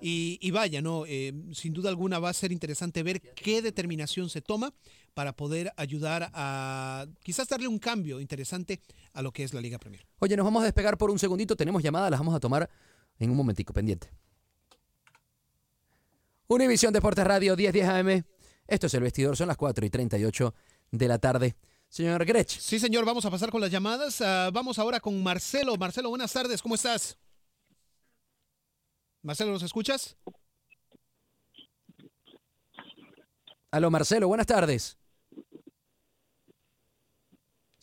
Y, y vaya, no, Eh, sin duda alguna va a ser interesante ver qué determinación se toma para poder ayudar a quizás darle un cambio interesante a lo que es la Liga Premier. Oye, nos vamos a despegar por un segundito, tenemos llamadas, las vamos a tomar en un momentico, pendiente. Univisión Deportes Radio 1010 AM. Esto es El Vestidor, son las 4 y 38 de la tarde. Señor Grech. Sí, señor, vamos a pasar con las llamadas. Ah, vamos ahora con Marcelo. Marcelo, buenas tardes, ¿cómo estás? Marcelo, ¿nos escuchas? Aló, Marcelo, buenas tardes.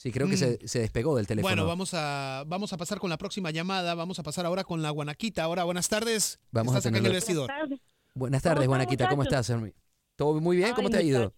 Sí, creo que se, se despegó del teléfono. Mm. Bueno, vamos a, vamos a pasar con la próxima llamada. Vamos a pasar ahora con la Guanaquita. Ahora, buenas tardes. Vamos a Estás acá en el vestidor. Buenas tardes, ¿Cómo están, Juanaquita, ¿cómo estás? ¿Todo muy bien? ¿Cómo Ay, te ha ido?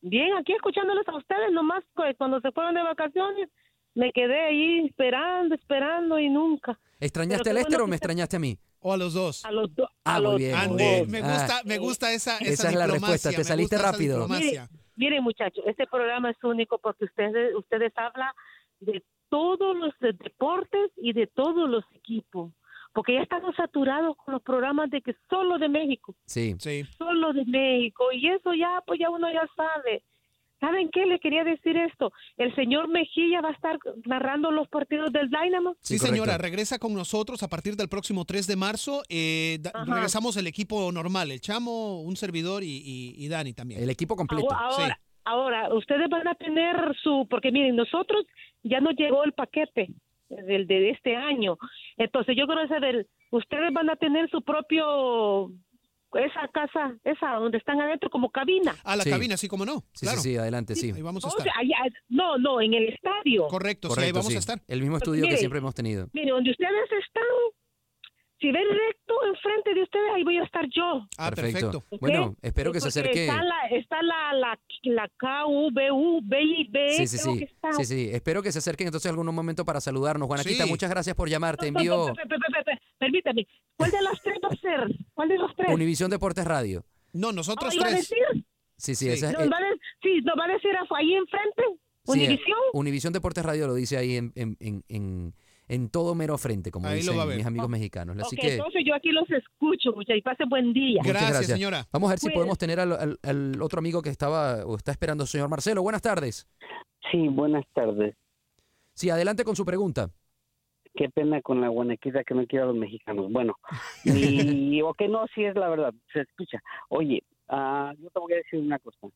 Bien, aquí escuchándolos a ustedes, nomás cu- cuando se fueron de vacaciones, me quedé ahí esperando, esperando y nunca. ¿Extrañaste a Lester bueno o me extrañaste a mí? O a los dos. A los dos. Ah, a los bien, dos. muy Ande, bien. me Ah, gusta, me gusta esa, esa, Esa es la respuesta, te me saliste rápido. diplomacia. Miren, muchachos, este programa es único porque ustedes ustedes hablan de todos los de- deportes y de todos los equipos. Porque ya estamos saturados con los programas de que solo de México, Sí. Sí. solo de México. Y eso ya, pues ya uno ya sabe. ¿Saben qué? Le quería decir esto. El señor Mejía va a estar narrando los partidos del Dynamo. Sí, señora, regresa con nosotros a partir del próximo 3 de marzo. Eh, regresamos el equipo normal, el Chamo, un servidor y, y- y Dani también. El equipo completo. Ahora, ahora, ustedes van a tener su, porque miren, nosotros ya nos llegó el paquete del de este año. Entonces yo quiero saber, ustedes van a tener su propio esa casa, esa donde están adentro como cabina. A la Sí. cabina, sí, como no. Sí, claro. sí, sí, adelante, sí. Ahí vamos a O estar. sea, allá- no, no, en el estadio. Correcto, sí, ahí Correcto, vamos sí. a estar. El mismo estudio que siempre hemos tenido. Mire, donde ustedes están, si ven recto enfrente de ustedes, ahí voy a estar yo. Ah, perfecto. Bueno, espero que se acerque. Está la, está la, la, la KUBU, BIB, Sí, sí, sí. Sí, sí. Espero que se acerquen entonces algún momento para saludarnos. Juanaquita, Sí. muchas gracias por llamar. Te No, no, envío Permítame, ¿cuál de los tres va a ser? ¿Cuál de los tres? Univisión Deportes Radio. No, nosotros Oh, ¿iba a tres. decir? Sí, sí, Sí. esa ¿Nos eh, va a de- sí, nos va a decir ahí enfrente? sí, ¿Univisión? Univisión Deportes Radio lo dice ahí en, en, en, en, en todo mero frente, como Ahí lo dicen va a ver. mis amigos mexicanos. Así Ok, que entonces yo aquí los escucho, muchachos, y pase buen día. muchas Gracias, gracias. señora. Vamos a ver si podemos tener al, al- al otro amigo que estaba o está esperando, señor Marcelo. Buenas tardes. Sí, buenas tardes. Sí, adelante con su pregunta. Qué pena con la guanequita que no quiero a los mexicanos. Bueno, y o que no, sí es la verdad, se escucha. Oye, ah, yo te voy a decir una cosa.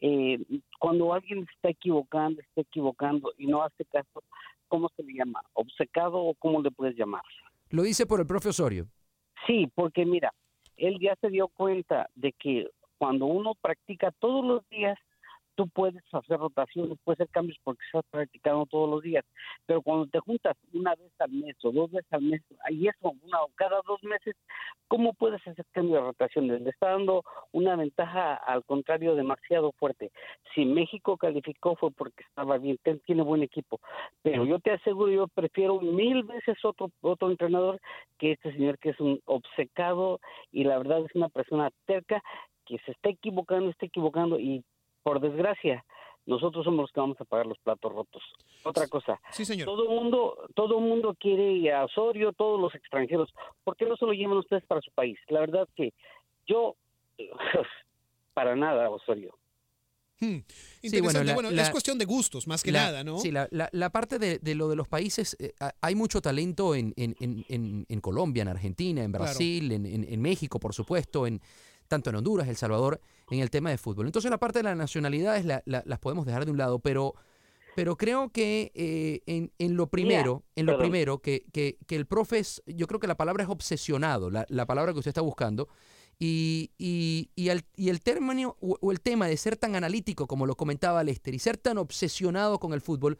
Eh, cuando alguien está equivocando, está equivocando y no hace caso, ¿cómo se le llama? ¿Obcecado o cómo le puedes llamar? Lo dice por el profe Osorio. Sí, porque mira, él ya se dio cuenta de que cuando uno practica todos los días, tú puedes hacer rotaciones, puedes hacer cambios porque estás practicando todos los días. Pero cuando te juntas una vez al mes o dos veces al mes, y eso una o cada dos meses, ¿cómo puedes hacer cambio de rotaciones? Le está dando una ventaja, al contrario, demasiado fuerte. Si México calificó fue porque estaba bien, tiene buen equipo. Pero yo te aseguro, yo prefiero mil veces otro, otro entrenador que este señor que es un obcecado y la verdad es una persona terca que se está equivocando, está equivocando y por desgracia nosotros somos los que vamos a pagar los platos rotos. Otra cosa, Sí, señor. todo el mundo, todo el mundo quiere a Osorio, todos los extranjeros. ¿Por qué no se lo llevan ustedes para su país? La verdad que yo para nada Osorio. Hmm. Sí, bueno, la- Bueno, la- es cuestión de gustos, más que La- nada, ¿no? Sí, la, la- la parte de, de lo de los países, eh, ha- hay mucho talento en, en- en- en- en Colombia, en Argentina, en Claro. Brasil, en, en- en México, por supuesto, en tanto en Honduras, El Salvador, en el tema de fútbol. Entonces la parte de las nacionalidades la- la- las podemos dejar de un lado, pero, pero creo que eh, en, en lo primero, en lo perdón. primero, que, que- que el profe es, yo creo que la palabra es obsesionado, la, la palabra que usted está buscando, y, y, y, el, y el término o, o el tema de ser tan analítico, como lo comentaba Lester, y ser tan obsesionado con el fútbol,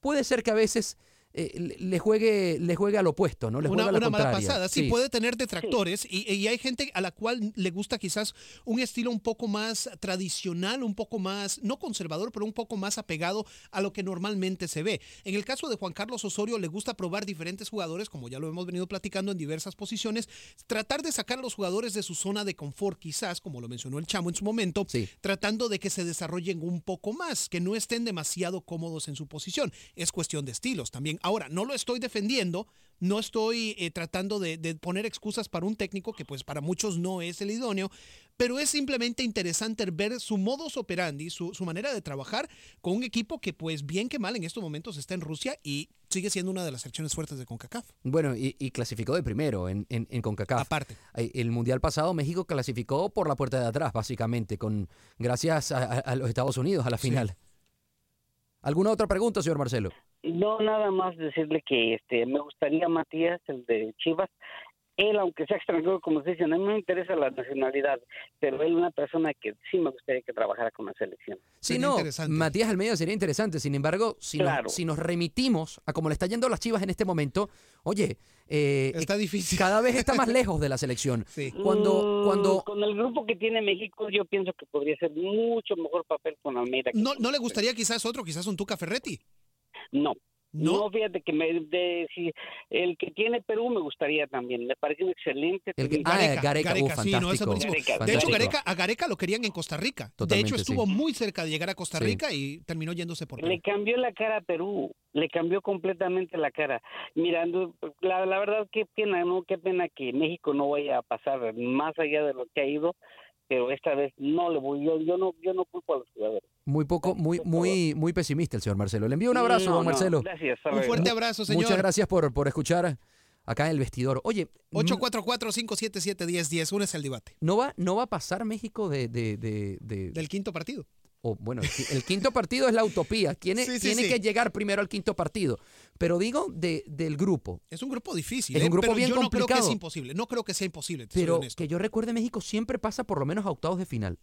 puede ser que a veces eh, le- juegue, le juegue al opuesto, ¿no? Le una, juegue a la una mala pasada. Sí, puede tener detractores y, y hay gente a la cual le gusta quizás un estilo un poco más tradicional, un poco más, no conservador, pero un poco más apegado a lo que normalmente se ve. En el caso de Juan Carlos Osorio, le gusta probar diferentes jugadores, como ya lo hemos venido platicando en diversas posiciones, tratar de sacar a los jugadores de su zona de confort, quizás, como lo mencionó el Chamo en su momento, tratando de que se desarrollen un poco más, que no estén demasiado cómodos en su posición. Es cuestión de estilos también. Ahora, no lo estoy defendiendo, no estoy eh, tratando de, de poner excusas para un técnico que pues para muchos no es el idóneo, pero es simplemente interesante ver su modus operandi, su, su manera de trabajar con un equipo que pues bien que mal en estos momentos está en Rusia y sigue siendo una de las secciones fuertes de CONCACAF. Bueno, y, y clasificó de primero en, en, en CONCACAF. Aparte. El Mundial pasado México clasificó por la puerta de atrás, básicamente, con gracias a, a- a los Estados Unidos a la final. ¿Alguna otra pregunta, señor Marcelo? No, nada más decirle que este me gustaría Matías, el de Chivas, él, aunque sea extranjero, como se dicen, a mí me interesa la nacionalidad, pero él es una persona que sí me gustaría que trabajara con la selección. Sí, no, Matías Almeida sería interesante. Sin embargo, si, Claro. nos, si nos remitimos a cómo le está yendo a las Chivas en este momento, oye, eh, está difícil. Cada vez está más lejos de la selección. Cuando, Mm, cuando con el grupo que tiene México, yo pienso que podría ser mucho mejor papel con Almeida. que ¿No, con- ¿No le gustaría quizás otro, quizás un Tuca Ferretti? No. ¿No? No, fíjate que me, de, si el que tiene Perú me gustaría también, me parece un excelente. El que- ah, Gareca, uh, sí, no, es. Gareca, De hecho. Gareca, a Gareca lo querían en Costa Rica. de Totalmente, hecho, estuvo sí. muy cerca de llegar a Costa Sí. Rica y terminó yéndose por Perú. Le cambió la cara a Perú, le cambió completamente la cara. Mirando, la, la verdad, qué pena, ¿no? Qué pena que México no vaya a pasar más allá de lo que ha ido, pero esta vez no le voy, yo, yo no, yo no culpo a los jugadores. muy poco, muy, muy, muy pesimista el señor Marcelo. Le envío un abrazo, No, don no, Marcelo. gracias, Un fuerte abrazo, señor. Muchas gracias por, por escuchar acá en el vestidor. Oye, 844-577-1010. Únese al debate. ¿no va, no va a pasar México de, de, de, de- Del quinto partido. O bueno, el, qui- el quinto partido es la utopía. Tiene, Sí, sí, tiene sí. que llegar primero al quinto partido. Pero digo de, del grupo. Es un grupo difícil. Es ¿eh? un grupo pero bien yo no creo que es complicado. imposible. No creo que sea imposible. te Pero que yo recuerde, México siempre pasa por lo menos a octavos de final.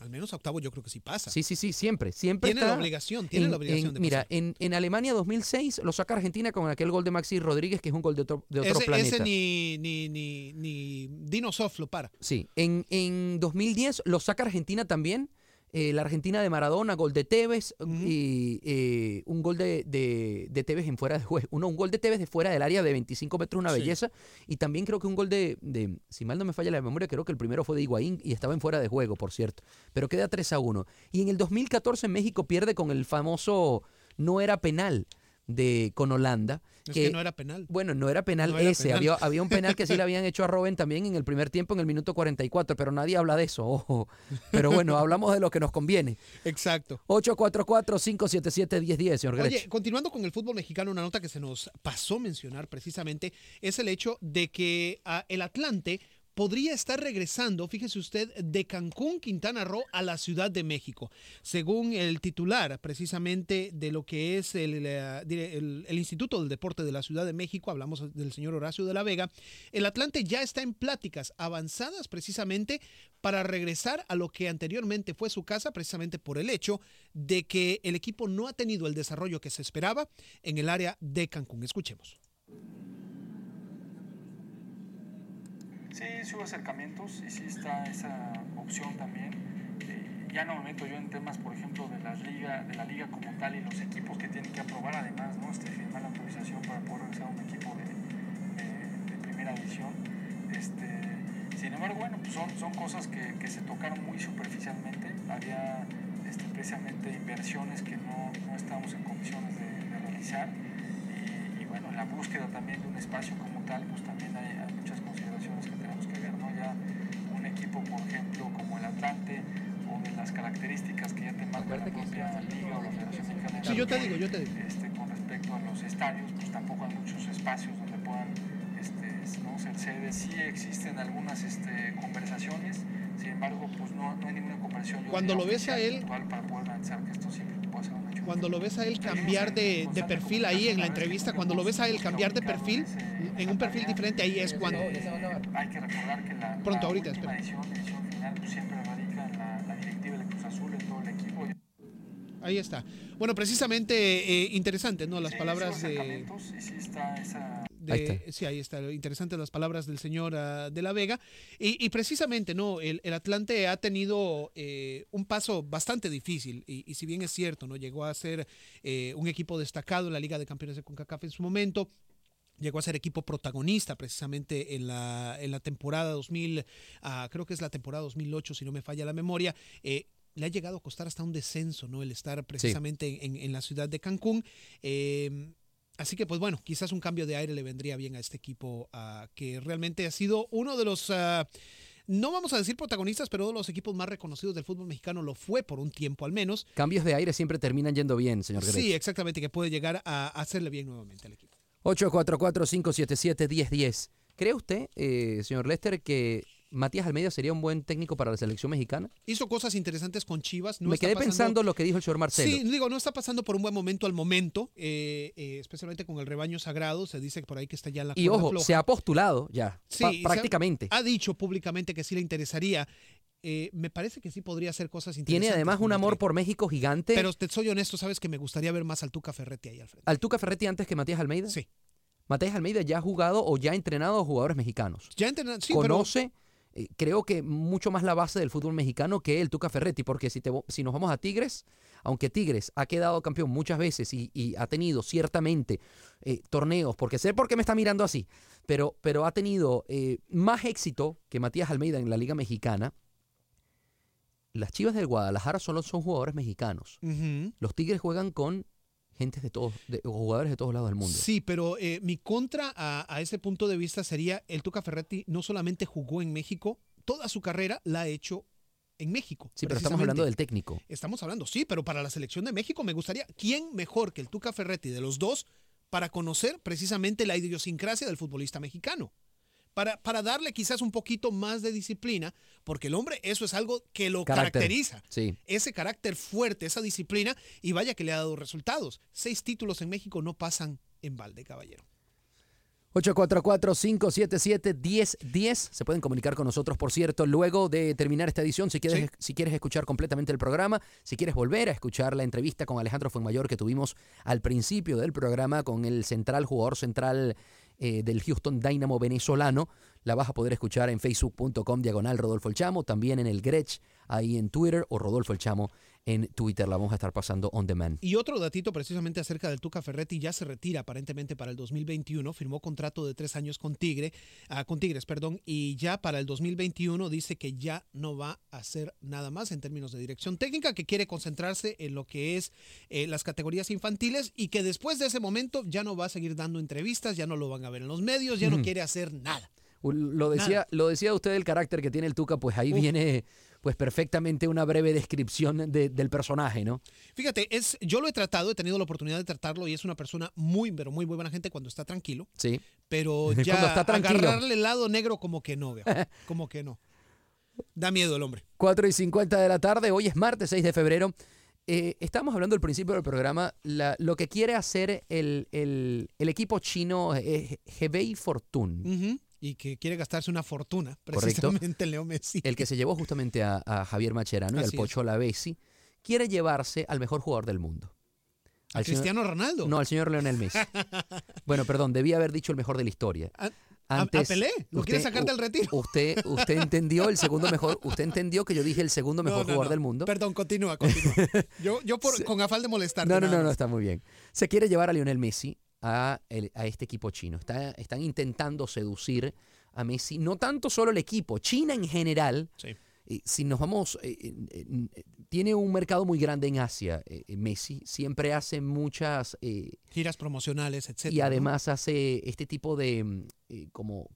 Al menos a octavo yo creo que sí pasa. Sí, sí, sí, siempre. siempre Tiene está la obligación, tiene en- la obligación en- de Mira, pasar. en, en Alemania 2006 lo saca Argentina con aquel gol de Maxi Rodríguez, que es un gol de otro, de otro ese, planeta. ese ni, ni, ni, ni Dino Soft lo para. Sí, en, en 2010 lo saca Argentina también. Eh, la Argentina de Maradona, gol de Tevez y eh, un gol de, de, de Tevez en fuera de juego. Uno, un gol de Tevez de fuera del área de 25 metros, una Sí. belleza. Y también creo que un gol de, de, si mal no me falla la memoria, creo que el primero fue de Higuaín y estaba en fuera de juego, por cierto. Pero queda 3 a 1. Y en el 2014 México pierde con el famoso no era penal de con Holanda. Es que no era penal. Bueno, no era penal No era ese. penal. Había, había un penal que sí le habían hecho a Robben también en el primer tiempo, en el minuto 44, pero nadie habla de eso, ojo. Pero bueno, hablamos de lo que nos conviene. Exacto. 844-577-1010, señor Grech. Oye, continuando con el fútbol mexicano, una nota que se nos pasó mencionar precisamente es el hecho de que ah, el Atlante podría estar regresando, fíjese usted, de Cancún, Quintana Roo, a la Ciudad de México. Según el titular precisamente de lo que es el, Instituto del Deporte de la Ciudad de México, hablamos del señor Horacio de la Vega, el Atlante ya está en pláticas avanzadas precisamente para regresar a lo que anteriormente fue su casa, precisamente por el hecho de que el equipo no ha tenido el desarrollo que se esperaba en el área de Cancún. Escuchemos. Sí, sí hubo acercamientos y sí está esa opción también. Eh, ya no me meto yo en temas, por ejemplo, de la liga, de la liga como tal y los equipos que tienen que aprobar además, ¿no? Este, firmar la autorización para poder regresar a un equipo de, primera división. Este, sin embargo, bueno, pues son, son cosas que, que se tocaron muy superficialmente. Había este, precisamente inversiones que no, no estábamos en condiciones de, realizar. Y, y bueno, en la búsqueda también de un espacio como tal, pues también hay, hay muchas consideraciones que tenemos que ver, ¿no? Ya un equipo, por ejemplo, como el Atlante, o de las características que ya te marca la propia liga o la Federación Mexicana Sí, yo te digo, yo te digo. Este, con respecto a los estadios, pues tampoco hay muchos espacios donde puedan este, ¿no? ser sedes. Sí existen algunas este, conversaciones, sin embargo, pues no, no hay ninguna conversación. Cuando lo ves a él- para poder garantizar que esto siempre pueda ser un hecho. Cuando lo ves a él cambiar de, de perfil ahí en la entrevista, cuando lo ves a él cambiar de perfil en un perfil diferente, ahí es cuando... Hay que recordar que la, Pronto, ahorita, última espera. edición, edición final, pues siempre Ahí está. Bueno, precisamente eh, interesante, ¿no? Las palabras de... sí está esa... de- Ahí está. Sí, ahí está. Interesantes las palabras del señor ah, de la Vega. Y, y precisamente, ¿no? El, el Atlante ha tenido eh, un paso bastante difícil. Y, y si bien es cierto, ¿no? Llegó a ser eh, un equipo destacado en la Liga de Campeones de CONCACAF en su momento. Llegó a ser equipo protagonista precisamente en la, en la temporada 2000, ah, creo que es la temporada 2008, si no me falla la memoria. Eh, le ha llegado a costar hasta un descenso, ¿no? El estar precisamente en, en la ciudad de Cancún. Eh, Así que, pues bueno, quizás un cambio de aire le vendría bien a este equipo ah, que realmente ha sido uno de los, ah, no vamos a decir protagonistas, pero uno de los equipos más reconocidos del fútbol mexicano lo fue por un tiempo al menos. Cambios de aire siempre terminan yendo bien, señor Grech. Sí, exactamente, que puede llegar a hacerle bien nuevamente al equipo. 844-577-1010. ¿Cree usted, eh, señor Lester, que Matías Almeida sería un buen técnico para la selección mexicana? Hizo cosas interesantes con Chivas. No Me quedé pasando- pensando lo que dijo el señor Marcelo. Sí, digo, no está pasando por un buen momento al momento, eh, eh, especialmente con el rebaño sagrado. Se dice por ahí que está ya la y ojo, floja. se ha postulado ya, Sí, ha- prácticamente. Ha, dicho públicamente que sí le interesaría. Eh, me parece que sí podría hacer cosas interesantes. Tiene además un amor por México gigante. Pero te soy honesto, sabes que me gustaría ver más al Tuca Ferretti ahí al frente. ¿Al Tuca Ferretti antes que Matías Almeida? Sí. Matías Almeida ya ha jugado o ya ha entrenado a jugadores mexicanos. Ya entrenado, sí, pero Conoce, eh, creo que mucho más la base del fútbol mexicano que el Tuca Ferretti, porque si, te si nos vamos a Tigres, aunque Tigres ha quedado campeón muchas veces y, y ha tenido ciertamente eh, torneos, porque sé por qué me está mirando así, pero, pero ha tenido eh, más éxito que Matías Almeida en la Liga Mexicana. Las Chivas del Guadalajara solo son jugadores mexicanos. Los Tigres juegan con gentes de todos, de, jugadores de todos lados del mundo. Sí, pero eh, mi contra a, a ese punto de vista sería el Tuca Ferretti no solamente jugó en México, toda su carrera la ha hecho en México. Sí, pero estamos hablando del técnico. Estamos hablando, sí, pero para la selección de México me gustaría, ¿quién mejor que el Tuca Ferretti de los dos para conocer precisamente la idiosincrasia del futbolista mexicano? Para, para darle quizás un poquito más de disciplina, porque el hombre eso es algo que lo Carácter. caracteriza. Sí. Ese carácter fuerte, esa disciplina, y vaya que le ha dado resultados. Seis títulos en México no pasan en balde, caballero. 844-577-1010. Se pueden comunicar con nosotros, por cierto, luego de terminar esta edición. Si quieres, si quieres escuchar completamente el programa, si quieres volver a escuchar la entrevista con Alejandro Fuenmayor que tuvimos al principio del programa con el central, jugador central eh, del Houston Dynamo venezolano, la vas a poder escuchar en facebook.com diagonal Rodolfo El Chamo, también en el Grech, ahí en Twitter, o Rodolfo El Chamo en Twitter. La vamos a estar pasando on demand. Y otro datito precisamente acerca del Tuca Ferretti, ya se retira aparentemente para el 2021, firmó contrato de tres años con Tigre, ah, con Tigres, perdón, y ya para el 2021 dice que ya no va a hacer nada más en términos de dirección técnica, que quiere concentrarse en lo que es eh, las categorías infantiles y que después de ese momento ya no va a seguir dando entrevistas, ya no lo van a ver en los medios, ya no quiere hacer nada. Lo decía, lo decía usted el carácter que tiene el Tuca, pues ahí Uf. viene pues perfectamente una breve descripción de- del personaje, ¿no? Fíjate, es, yo lo he tratado, he tenido la oportunidad de tratarlo y es una persona muy, pero muy, muy buena gente cuando está tranquilo. Sí. Pero Cuando ya está tranquilo. agarrarle el lado negro como que no, viejo, como que no. Da miedo el hombre. 4 y 50 de la tarde, hoy es martes 6 de febrero. Eh, estamos hablando al principio del programa, la- lo que quiere hacer el, el- el equipo chino eh, Hebei Fortune. Y que quiere gastarse una fortuna, precisamente en Leo Messi. el que se llevó justamente a, a Javier Macherano y al es. Pocho Lavesi, quiere llevarse al mejor jugador del mundo. ¿A Al señor- Cristiano Ronaldo? No, al señor Leonel Messi. bueno, perdón, debía haber dicho el mejor de la historia. ¿A, a- a Pelé? ¿Lo quiere sacar del retiro? Usted, usted entendió el segundo mejor, usted entendió que yo dije el segundo mejor No, no, jugador no. del mundo. Perdón, continúa, continúa. Yo, yo por- con afán de molestarte. No, no, no, no, está muy bien. Se quiere llevar a Lionel Messi a, el- a este equipo chino. Está- están intentando seducir a Messi, no tanto solo el equipo, China en general. Sí. eh, si nos vamos, eh, eh, tiene un mercado muy grande en Asia. eh, Messi siempre hace muchas Giras promocionales, etcétera. y ¿no? además hace este tipo de mm, como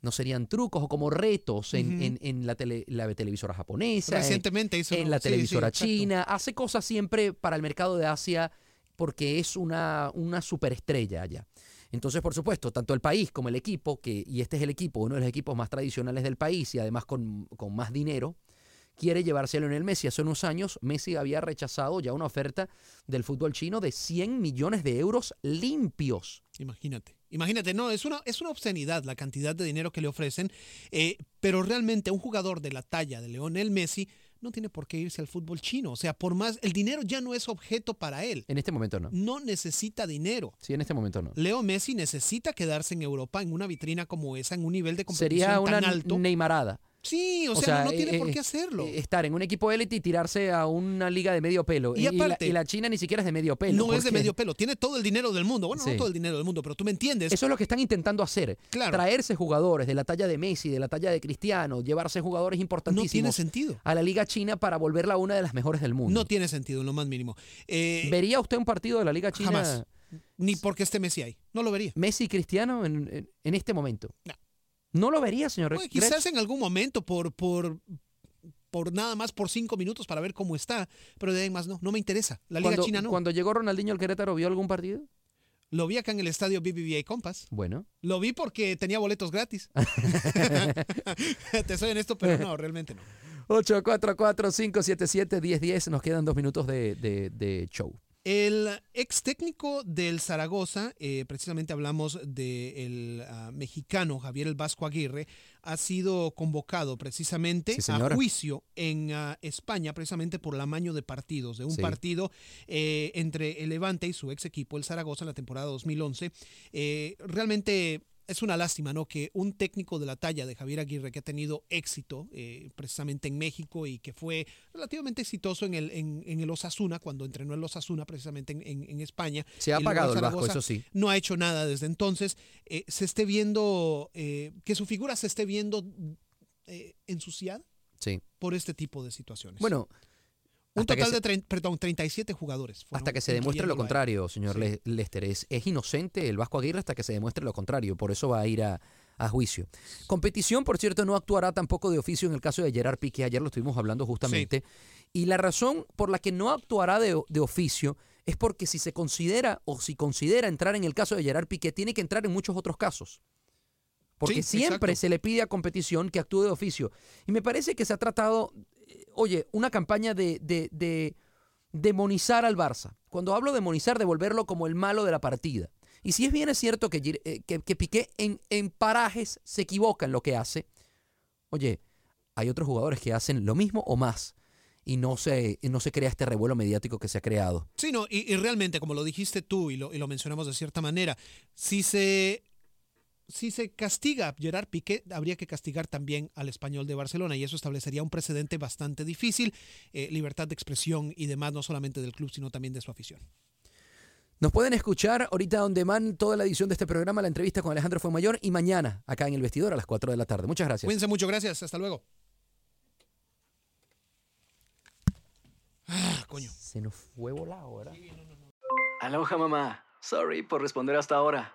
no serían trucos o como retos en, en- en la, tele- la televisora japonesa, en- Recientemente hizo en uno. la Sí, televisora china, hace cosas siempre para el mercado de Asia porque es una, una superestrella allá. Entonces, por supuesto, tanto el país como el equipo, que, y este es el equipo, uno de los equipos más tradicionales del país y además con, con más dinero, quiere llevarse a Lionel Messi. Hace unos años, Messi había rechazado ya una oferta del fútbol chino de 100 millones de euros limpios. Imagínate. Imagínate, no, es una, es una obscenidad la cantidad de dinero que le ofrecen, eh, pero realmente un jugador de la talla de Leonel Messi no tiene por qué irse al fútbol chino. O sea, por más, el dinero ya no es objeto para él. En este momento no. No necesita dinero. Sí, en este momento no. Leo Messi necesita quedarse en Europa en una vitrina como esa, en un nivel de competición Sería una tan alto. Neymarada. Sí, o, sea, no, no tiene eh, por eh, qué hacerlo. eh, Estar en un equipo élite y tirarse a una liga de medio pelo. Y la- aparte- y la, China ni siquiera es de medio pelo. no es de medio pelo, tiene todo el dinero del mundo. Bueno, Sí. no todo el dinero del mundo, pero tú me entiendes. Eso es lo que están intentando hacer. Claro. Traerse jugadores de la talla de Messi, de la talla de Cristiano, llevarse jugadores importantísimos No tiene sentido. a la Liga China para volverla una de las mejores del mundo. No tiene sentido en lo más mínimo. Eh, ¿Vería usted un partido de la Liga China? Jamás. Ni porque esté Messi ahí. No lo vería. Messi y Cristiano en, en- en este momento. No. Lo vería, señor. Grech? quizás en algún momento por, por, por nada más por cinco minutos para ver cómo está, pero de ahí en más no, no me interesa. La Liga China no. Cuando llegó Ronaldinho al Querétaro, ¿vio algún partido? Lo vi acá en el estadio BBVA Compass. Bueno. Lo vi porque tenía boletos gratis. Te soy honesto, pero no, realmente no. 844-577-1010. Nos quedan dos minutos de, de- de show. El ex técnico del Zaragoza, eh, precisamente hablamos del mexicano Javier El Vasco Aguirre, ha sido convocado precisamente Sí, a juicio en ah, España, precisamente por el amaño de partidos, de un Sí. partido eh, entre el Levante y su ex equipo, el Zaragoza, en la temporada 2011. Eh, realmente es una lástima, ¿no? Que un técnico de la talla de Javier Aguirre, que ha tenido éxito eh, precisamente en México y que fue relativamente exitoso en el, en, en el Osasuna, cuando entrenó el Osasuna precisamente en, en- en España. Se ha apagado el Vasco, eso sí. No ha hecho nada desde entonces. eh, se esté viendo, eh, que su figura se esté viendo eh, ensuciada Sí. por este tipo de situaciones. Bueno, un total se- de trein- perdón, 37 jugadores. Hasta que se demuestre lo contrario, señor Le- Lester. Es, es inocente el Vasco Aguirre hasta que se demuestre lo contrario. Por eso va a ir a, a juicio. Competición, por cierto, no actuará tampoco de oficio en el caso de Gerard Piqué. Ayer lo estuvimos hablando justamente. Y la razón por la que no actuará de, de oficio es porque si se considera o si considera entrar en el caso de Gerard Piqué, tiene que entrar en muchos otros casos. Porque Sí, siempre exacto. se le pide a competición que actúe de oficio. Y me parece que se ha tratado, oye, una campaña de, de- de demonizar al Barça. Cuando hablo de demonizar, de volverlo como el malo de la partida. Y si es bien es cierto eh, que, que Piqué en, en parajes se equivoca en lo que hace, oye, hay otros jugadores que hacen lo mismo o más. Y no se, no se crea este revuelo mediático que se ha creado. Sí, no, y, y realmente, como lo dijiste tú y lo, y lo mencionamos de cierta manera, si se, si se castiga a Gerard Piqué, habría que castigar también al español de Barcelona y eso establecería un precedente bastante difícil, eh, libertad de expresión y demás, no solamente del club, sino también de su afición. Nos pueden escuchar ahorita on demand toda la edición de este programa, la entrevista con Alejandro Fuenmayor y mañana acá en El Vestidor a las 4 de la tarde. Muchas gracias. Cuídense mucho, gracias, hasta luego. Ah, coño. Se nos fue volado, ¿verdad? Aloha mamá. Sorry por responder hasta ahora.